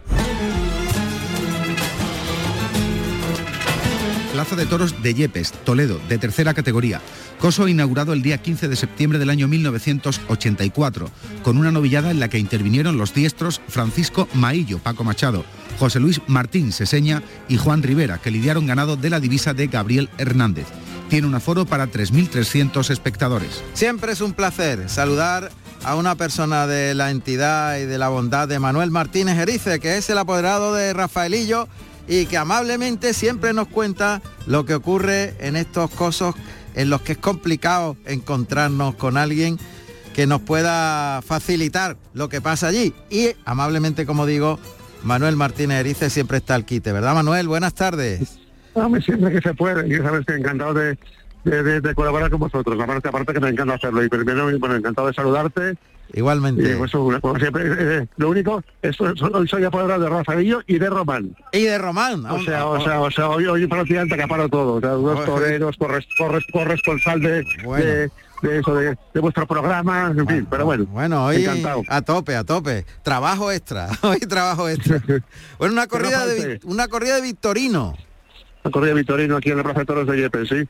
Plaza de Toros de Yepes, Toledo, de tercera categoría. Coso inaugurado el día 15 de septiembre del año 1984, con una novillada en la que intervinieron los diestros Francisco Maillo, Paco Machado, José Luis Martín Seseña y Juan Rivera, que lidiaron ganado de la divisa de Gabriel Hernández. Tiene un aforo para 3.300 espectadores. Siempre es un placer saludar a una persona de la entidad y de la bondad de Manuel Martínez Erice, que es el apoderado de Rafaelillo y que amablemente siempre nos cuenta lo que ocurre en estos cosos en los que es complicado encontrarnos con alguien que nos pueda facilitar lo que pasa allí. Y amablemente, como digo, Manuel Martínez Erice siempre está al quite, ¿verdad Manuel? Buenas tardes. Hombre, siempre que se puede, y sabes que encantado de, de, de- de colaborar con vosotros. Aparte, aparte que me encanta hacerlo. Y primero, bueno, encantado de saludarte. Igualmente. Pues, una- como siempre, eh, eh, lo único, es, hoy soy apoderado de Rafaelillo y de Román. Y de Román. O sea, o sea, o sea, hoy, hoy prácticamente acaparo todo. O sea, dos toreros, corres- corres- corresponsal de, de, de eso, de, de vuestro programa, en fin, pero bueno. Bueno, hoy Encantado. a tope, a tope. Trabajo extra, hoy trabajo extra. Bueno, una corrida de una corrida de Victorino. La corrida de Vitorino aquí en la Plaza de Toros de Yepes, sí.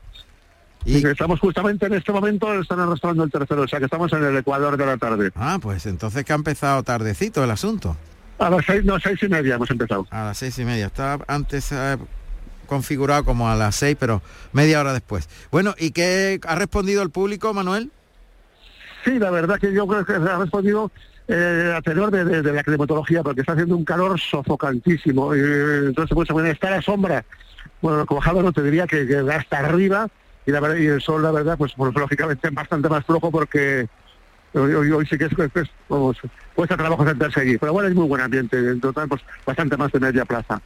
Y estamos justamente en este momento, están arrastrando el tercero, o sea que estamos en el ecuador de la tarde. Ah, pues entonces que ha empezado tardecito el asunto. A las seis, no, seis y media hemos empezado. A las seis y media. Estaba antes eh, configurado como a las seis, pero media hora después. Bueno, ¿y qué ha respondido el público, Manuel? Sí, la verdad que yo creo que ha respondido eh, a tenor de, de- de la climatología, porque está haciendo un calor sofocantísimo. eh, entonces, pues, bueno, está la sombra. Bueno, cojado no te diría que, que hasta arriba, y, la verdad, y el sol, la verdad, pues, pues, lógicamente bastante más flojo porque hoy, hoy- hoy sí que es, que es- vamos, cuesta trabajo sentarse allí. Pero bueno, es muy buen ambiente, en total, pues bastante más de media plaza.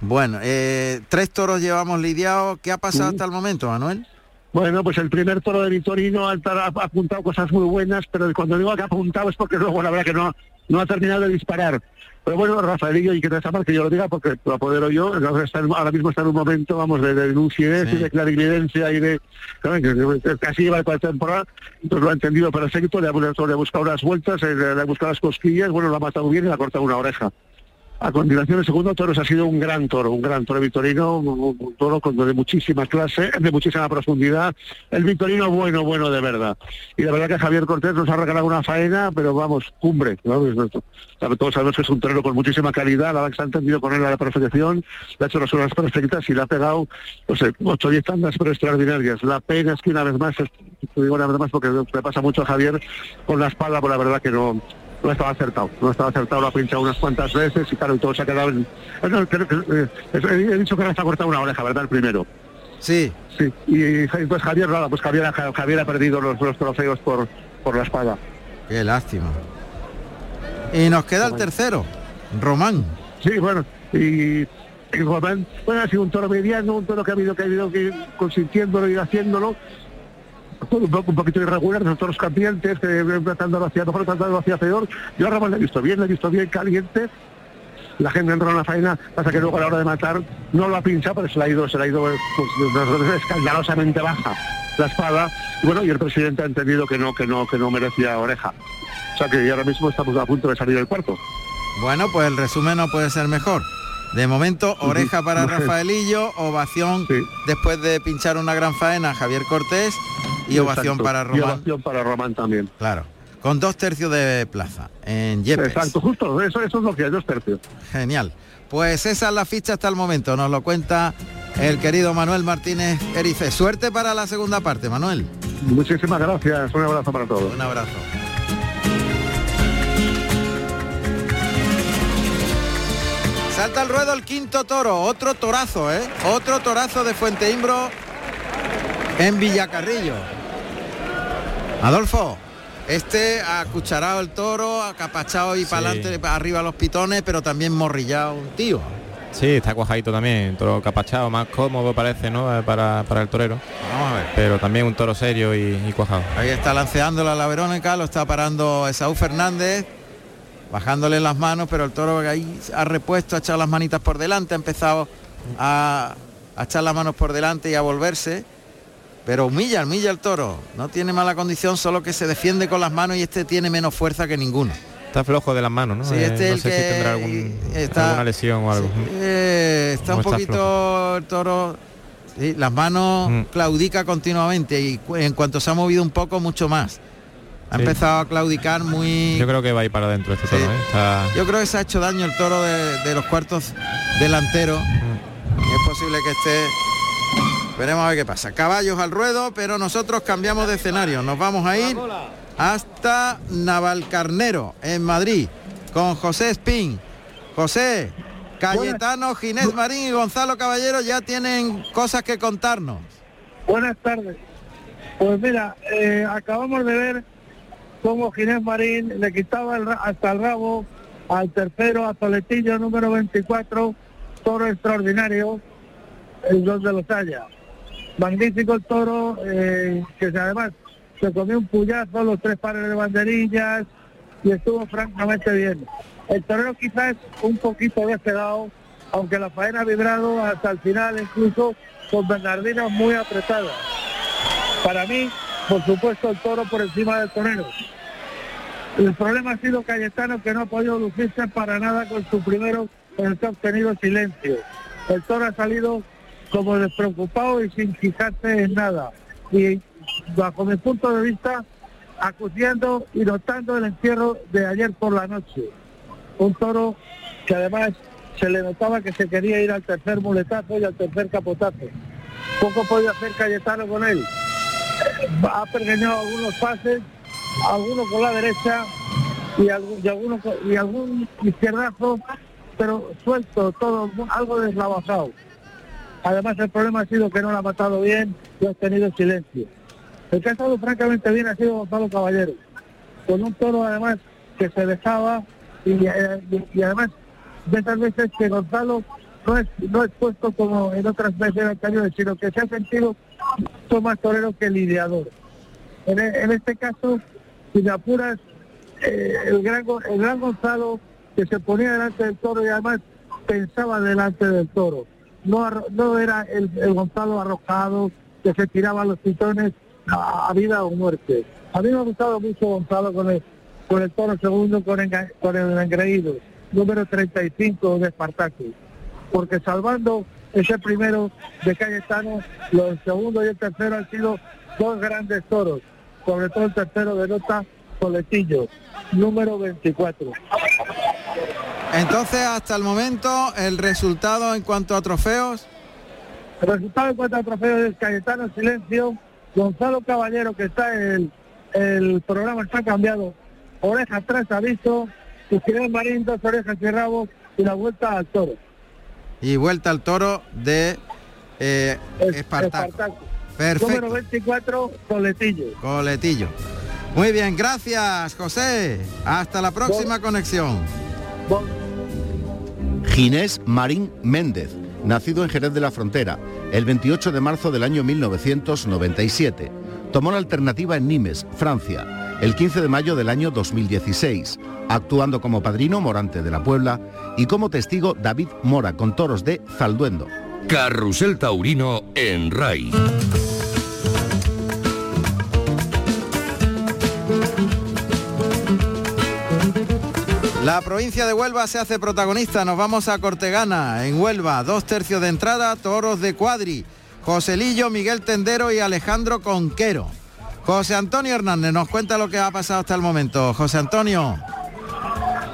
Bueno, eh, tres toros llevamos lidiados. ¿Qué ha pasado hasta el momento, Manuel? Bueno, pues el primer toro de Vitorino ha, ha apuntado cosas muy buenas, pero cuando digo que ha apuntado es porque luego la verdad que no, no ha terminado de disparar. Pero bueno, Rafaelillo, y que te mal que yo lo diga porque lo apodero yo, ahora, está mismo está en un momento, vamos, de, de lucidez y de clarividencia y de... casi lleva la temporada, entonces lo ha entendido perfecto, le ha, le ha buscado unas vueltas, eh, le ha buscado las cosquillas, bueno, lo ha matado bien y le ha cortado una oreja. A continuación, el segundo toro ha sido un gran toro, un gran toro victorino, un, toro con, de muchísima clase, de muchísima profundidad. El victorino bueno, bueno de verdad. Y la verdad que Javier Cortés nos ha regalado una faena, pero vamos, cumbre. Todos sabemos que es un torero con muchísima calidad, la se ha entendido con él a la perfección, le ha hecho las horas perfectas y le ha pegado, no sé, ocho diez tandas pero extraordinarias. La pena es que una vez más, te digo una vez más porque le pasa mucho a Javier con la espalda, por la verdad que no, no estaba acertado, no estaba acertado, lo ha pinchado unas cuantas veces y claro, y todo se ha quedado en... eh, no, creo que, eh, he dicho que le ha cortado una oreja, ¿verdad? El primero. Sí. Sí, y pues Javier, nada, pues Javier, Javier ha perdido los, los trofeos por, por la espada. Qué lástima. Y nos queda el tercero, Román. Sí, bueno, y, y Román, bueno, ha sido un toro mediano, un toro que ha habido que ha ido que consintiéndolo y haciéndolo. Un, poco, un poquito irregular, los toros cambiantes, que eh, tratándolo hacia mejor, tratándolo hacia peor. Yo a Román le he visto bien, le he visto bien caliente. La gente entró en la faena, pasa que luego a la hora de matar no lo ha pinchado, pero se le ha ido, se ha ido eh, pues, escandalosamente baja la espada. Y bueno, y el presidente ha entendido que no, que no, que no merecía oreja. O sea que ahora mismo estamos a punto de salir del cuarto. Bueno, pues el resumen no puede ser mejor. De momento, oreja para Rafaelillo, ovación después de pinchar una gran faena Javier Cortés y ovación Exacto. para Y Román. ovación para Román también. Claro, con dos tercios de plaza en Yepes. Exacto, justo, eso, eso es lo que hay, dos tercios. Genial. Pues esa es la ficha hasta el momento, nos lo cuenta el querido Manuel Martínez Erice. Suerte para la segunda parte, Manuel. Muchísimas gracias, un abrazo para todos. Un abrazo. Salta al ruedo el quinto toro, otro torazo, ¿eh? Otro torazo de Fuente Imbro en Villacarrillo. Adolfo, este ha cucharado el toro, acapachado y para adelante, para arriba los pitones, pero también morrillado un tío. Sí, está cuajadito también, toro capachado, más cómodo parece, ¿no? Eh, Para, para el torero. Vamos a ver. Pero también un toro serio y, y cuajado. Ahí está lanceando la Verónica, lo está parando Esaú Fernández, bajándole las manos, pero el toro ahí ha repuesto, ha echado las manitas por delante, ha empezado a, a echar las manos por delante y a volverse. Pero humilla, humilla el toro. No tiene mala condición, solo que se defiende con las manos y este tiene menos fuerza que ninguno. Está flojo de las manos, ¿no? Sí, Eh, este no el sé que si tendrá algún- está- alguna lesión o algo. Eh, está No un está poquito el toro. sí, las manos Mm. claudica continuamente y en cuanto se ha movido un poco, mucho más. Ha Sí. empezado a claudicar muy. Yo creo que va a ir para adentro este toro, ¿eh? Está- Yo creo que se ha hecho daño el toro de, de los cuartos delanteros. Es posible que esté. Veremos a ver qué pasa. Caballos al ruedo, pero nosotros cambiamos de escenario. Nos vamos a ir hasta Navalcarnero, en Madrid, con José Espín. José, Cayetano, Ginés Marín y Gonzalo Caballero ya tienen cosas que contarnos. Buenas tardes. Pues mira, eh, acabamos de ver cómo Ginés Marín le quitaba el hasta el rabo al tercero, a Toletillo número 24, toro extraordinario, el dos de los haya. Magnífico el toro, eh, que además se comió un puyazo, los tres pares de banderillas y estuvo francamente bien. El torero quizás un poquito despegado, aunque la faena ha vibrado hasta el final, incluso con Bernardinas muy apretadas. Para mí, por supuesto, el toro por encima del torero. El problema ha sido Cayetano que no ha podido lucirse para nada con su primero en el que ha obtenido silencio. El toro ha salido como despreocupado y sin fijarse en nada. Y bajo mi punto de vista, acuciando y notando el encierro de ayer por la noche. Un toro que además se le notaba que se quería ir al tercer muletazo y al tercer capotazo. Poco podía hacer Cayetano con él. Ha pergeñado algunos pases, algunos con la derecha y, algún, alguno y algún izquierdazo, pero suelto, todo algo deslavazado. Además el problema ha sido que no lo ha matado bien y ha tenido silencio. El que ha estado francamente bien ha sido Gonzalo Caballero, con un toro además que se dejaba y, eh, y- además de esas veces que Gonzalo no es, no es puesto como en otras veces anteriores, sino que se ha sentido mucho más torero que lidiador. En, e- en este caso, si me apuras, eh, el, gran, el gran Gonzalo que se ponía delante del toro y además pensaba delante del toro. No, era el, el Gonzalo arrojado que se tiraba los pitones a, a vida o muerte. A mí me ha gustado mucho Gonzalo con el, con el toro segundo, con, enga- con el engreído, número 35 de Espartaco. Porque salvando ese primero de Cayetano, los segundo y el tercero han sido dos grandes toros, sobre todo el tercero de nota Coletillo, número 24. Entonces, hasta el momento, el resultado en cuanto a trofeos. El resultado en cuanto a trofeos es Cayetano Silencio, Gonzalo Caballero que está en el, el programa está cambiado, oreja atrás aviso, Ginés Marín dos orejas y rabo y la vuelta al toro. Y vuelta al toro de eh, Espartaco. Espartaco. Perfecto. Número 24, Coletillo. Coletillo. Muy bien, gracias José. Hasta la próxima conexión. Ginés Marín Méndez, nacido en Jerez de la Frontera, el 28 de marzo del año 1997. Tomó la alternativa en Nimes, Francia, el 15 de mayo del año 2016, actuando como padrino Morante de la Puebla y como testigo David Mora con toros de Zalduendo. Carrusel Taurino en RAI. La provincia de Huelva se hace protagonista. Nos vamos a Cortegana, en Huelva. Dos tercios de entrada, toros de cuadri. Joselillo, Miguel Tendero y Alejandro Conquero. José Antonio Hernández nos cuenta lo que ha pasado hasta el momento. José Antonio.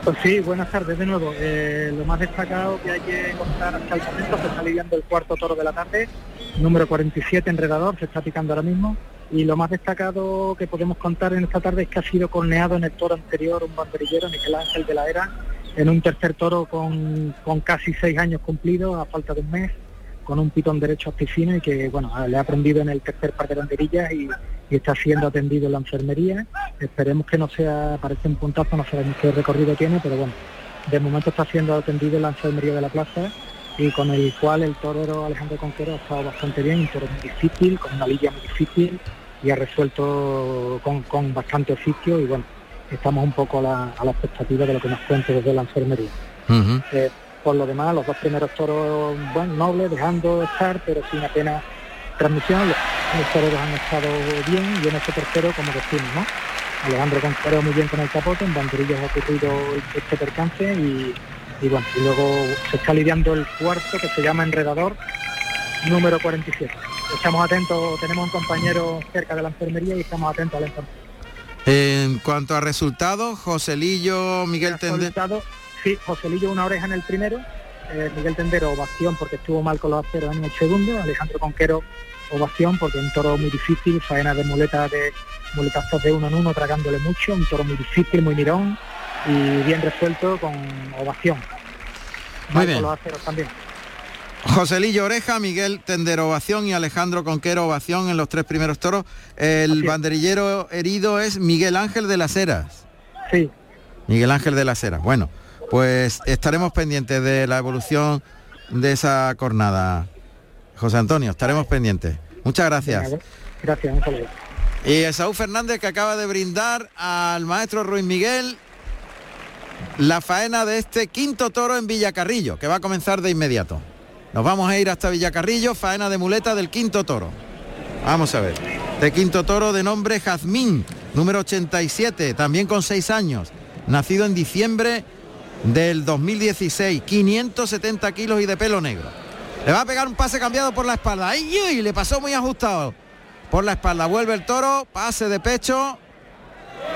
Pues sí, buenas tardes de nuevo. Eh, lo más destacado que hay que contar hasta el momento se está lidiando el cuarto toro de la tarde, número 47 enredador, se está picando ahora mismo. Y lo más destacado que podemos contar en esta tarde es que ha sido corneado en el toro anterior un banderillero, Miguel Ángel de la Era, en un tercer toro con, con casi seis años cumplidos, a falta de un mes, con un pitón derecho a piscina y que bueno, le ha prendido en el tercer par de banderillas y, está siendo atendido en la enfermería. Esperemos que no sea, parece un puntazo, no sabemos qué recorrido tiene, pero bueno, de momento está siendo atendido en la enfermería de la plaza y con el cual el torero Alejandro Conquero ha estado bastante bien, un toro muy difícil, con una lidia muy difícil y ha resuelto con, con bastante oficio y bueno, estamos un poco a la, a la expectativa de lo que nos cuente desde la enfermería. Eh, por lo demás, los dos primeros toros, bueno, nobles, dejando estar, pero sin apenas transmisión, los, los toreros han estado bien y en este tercero, como decimos, ¿no? Alejandro Conquero muy bien con el capote, en banderillas ha ocurrido este percance y, y bueno, y luego se está lidiando el cuarto que se llama Enredador, número 47. Estamos atentos, tenemos un compañero cerca de la enfermería y estamos atentos al enfermero. En cuanto a resultados, Joselillo, Miguel Tender. Resultado, sí, Joselillo una oreja en el primero, eh, Miguel Tendero ovación porque estuvo mal con los aceros en el segundo, Alejandro Conquero ovación porque un toro muy difícil, faena de muleta de muletazos de uno en uno, tragándole mucho, un toro muy difícil, muy mirón y bien resuelto con ovación. Muy Mal bien. con los aceros también. Joselillo Oreja, Miguel Tendero Ovación y Alejandro Conquero Ovación en los tres primeros toros. El banderillero herido es Miguel Ángel de las Heras. Sí. Miguel Ángel de las Heras. Bueno, pues estaremos pendientes de la evolución de esa cornada. José Antonio, estaremos pendientes. Muchas gracias. Gracias, un saludo. Y Esaú Fernández que acaba de brindar al maestro Ruiz Miguel la faena de este quinto toro en Villacarrillo, que va a comenzar de inmediato. Nos vamos a ir hasta Villacarrillo, faena de muleta del quinto toro. Vamos a ver. De quinto toro de nombre Jazmín, número 87, también con seis años. Nacido en diciembre del 2016, 570 kilos y de pelo negro. Le va a pegar un pase cambiado por la espalda. ¡Ay! Le pasó muy ajustado. Por la espalda. Vuelve el toro, pase de pecho.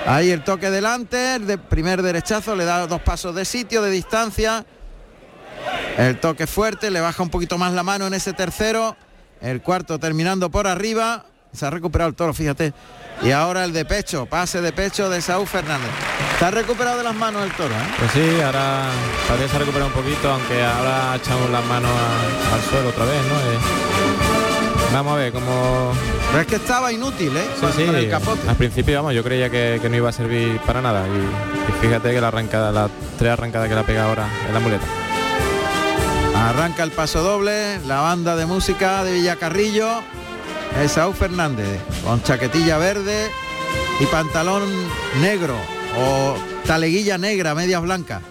Ahí el toque delante, el de primer derechazo, le da dos pasos de sitio, de distancia. El toque fuerte, le baja un poquito más la mano en ese tercero. El cuarto terminando por arriba. Se ha recuperado el toro, fíjate. Y ahora el de pecho, pase de pecho de Saúl Fernández. Está recuperado de las manos el toro, ¿eh? Pues sí, ahora parece se ha recuperado un poquito, aunque ahora echamos las manos a- al suelo otra vez, ¿no? Eh, vamos a ver cómo... Pero es que estaba inútil, ¿eh? Sí, Con- sí, con el capote. al principio, vamos, yo creía que, que no iba a servir para nada. Y, y fíjate que la arrancada, las tres arrancadas que la pega ahora en la muleta. Arranca el paso doble, la banda de música de Villacarrillo, es Saúl Fernández, con chaquetilla verde y pantalón negro o taleguilla negra, medias blancas.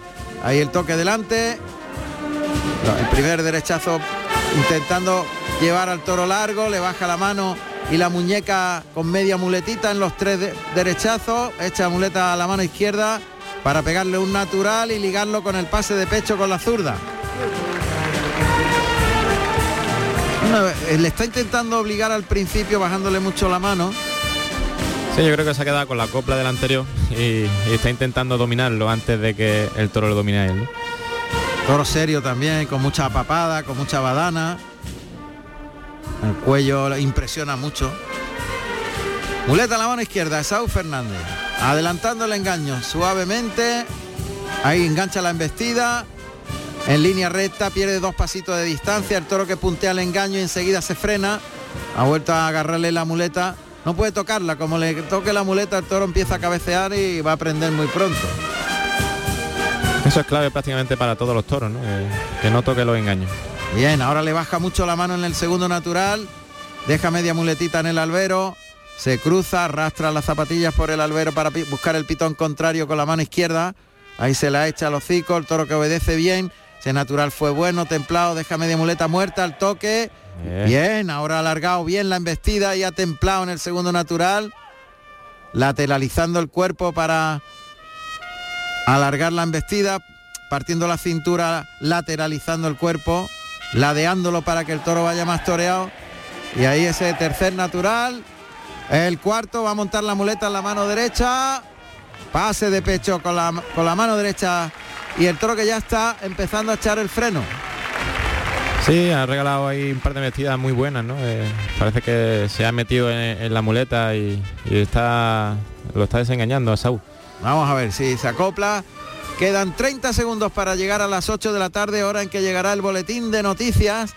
Ahí el toque delante, el primer derechazo intentando llevar al toro largo, le baja la mano y la muñeca con media muletita en los tres de- derechazos, echa muleta a la mano izquierda para pegarle un natural y ligarlo con el pase de pecho con la zurda. No, eh, le está intentando obligar al principio bajándole mucho la mano. Sí, yo creo que se ha quedado con la copla del anterior y, y está intentando dominarlo antes de que el toro lo domine a él. ¿no? Toro serio también, con mucha papada, con mucha badana. El cuello impresiona mucho. Muleta a la mano izquierda, Saúl Fernández. Adelantando el engaño suavemente. Ahí engancha la embestida. En línea recta, pierde dos pasitos de distancia. El toro que puntea el engaño y enseguida se frena. Ha vuelto a agarrarle la muleta. No puede tocarla. Como le toque la muleta, el toro empieza a cabecear y va a prender muy pronto. Eso es clave prácticamente para todos los toros, ¿no? Que, que no toque los engaños. Bien, ahora le baja mucho la mano en el segundo natural. Deja media muletita en el albero. Se cruza, arrastra las zapatillas por el albero para buscar el pitón contrario con la mano izquierda. Ahí se la echa al hocico, el toro que obedece bien. Ese natural fue bueno, templado, deja media muleta muerta al toque. Bien. Bien, ahora alargado bien la embestida y ha templado en el segundo natural. Lateralizando el cuerpo para alargar la embestida, partiendo la cintura, lateralizando el cuerpo, ladeándolo para que el toro vaya más toreado. Y ahí ese tercer natural. El cuarto va a montar la muleta en la mano derecha. Pase de pecho con la, con la mano derecha. Y el toro que ya está empezando a echar el freno. Sí, ha regalado ahí un par de metidas muy buenas, ¿no? Eh, parece que se ha metido en, en la muleta y, y está lo está desengañando a Saúl. Vamos a ver si se acopla. Quedan 30 segundos para llegar a las 8 de la tarde, hora en que llegará el boletín de noticias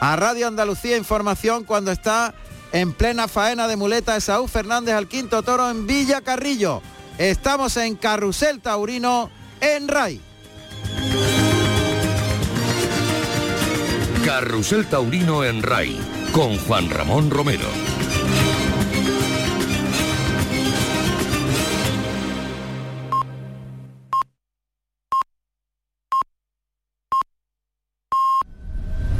a Radio Andalucía Información cuando está en plena faena de muleta de Saúl Fernández al quinto toro en Villa Carrillo. Estamos en Carrusel Taurino en RAI. Carrusel Taurino en RAI con Juan Ramón Romero.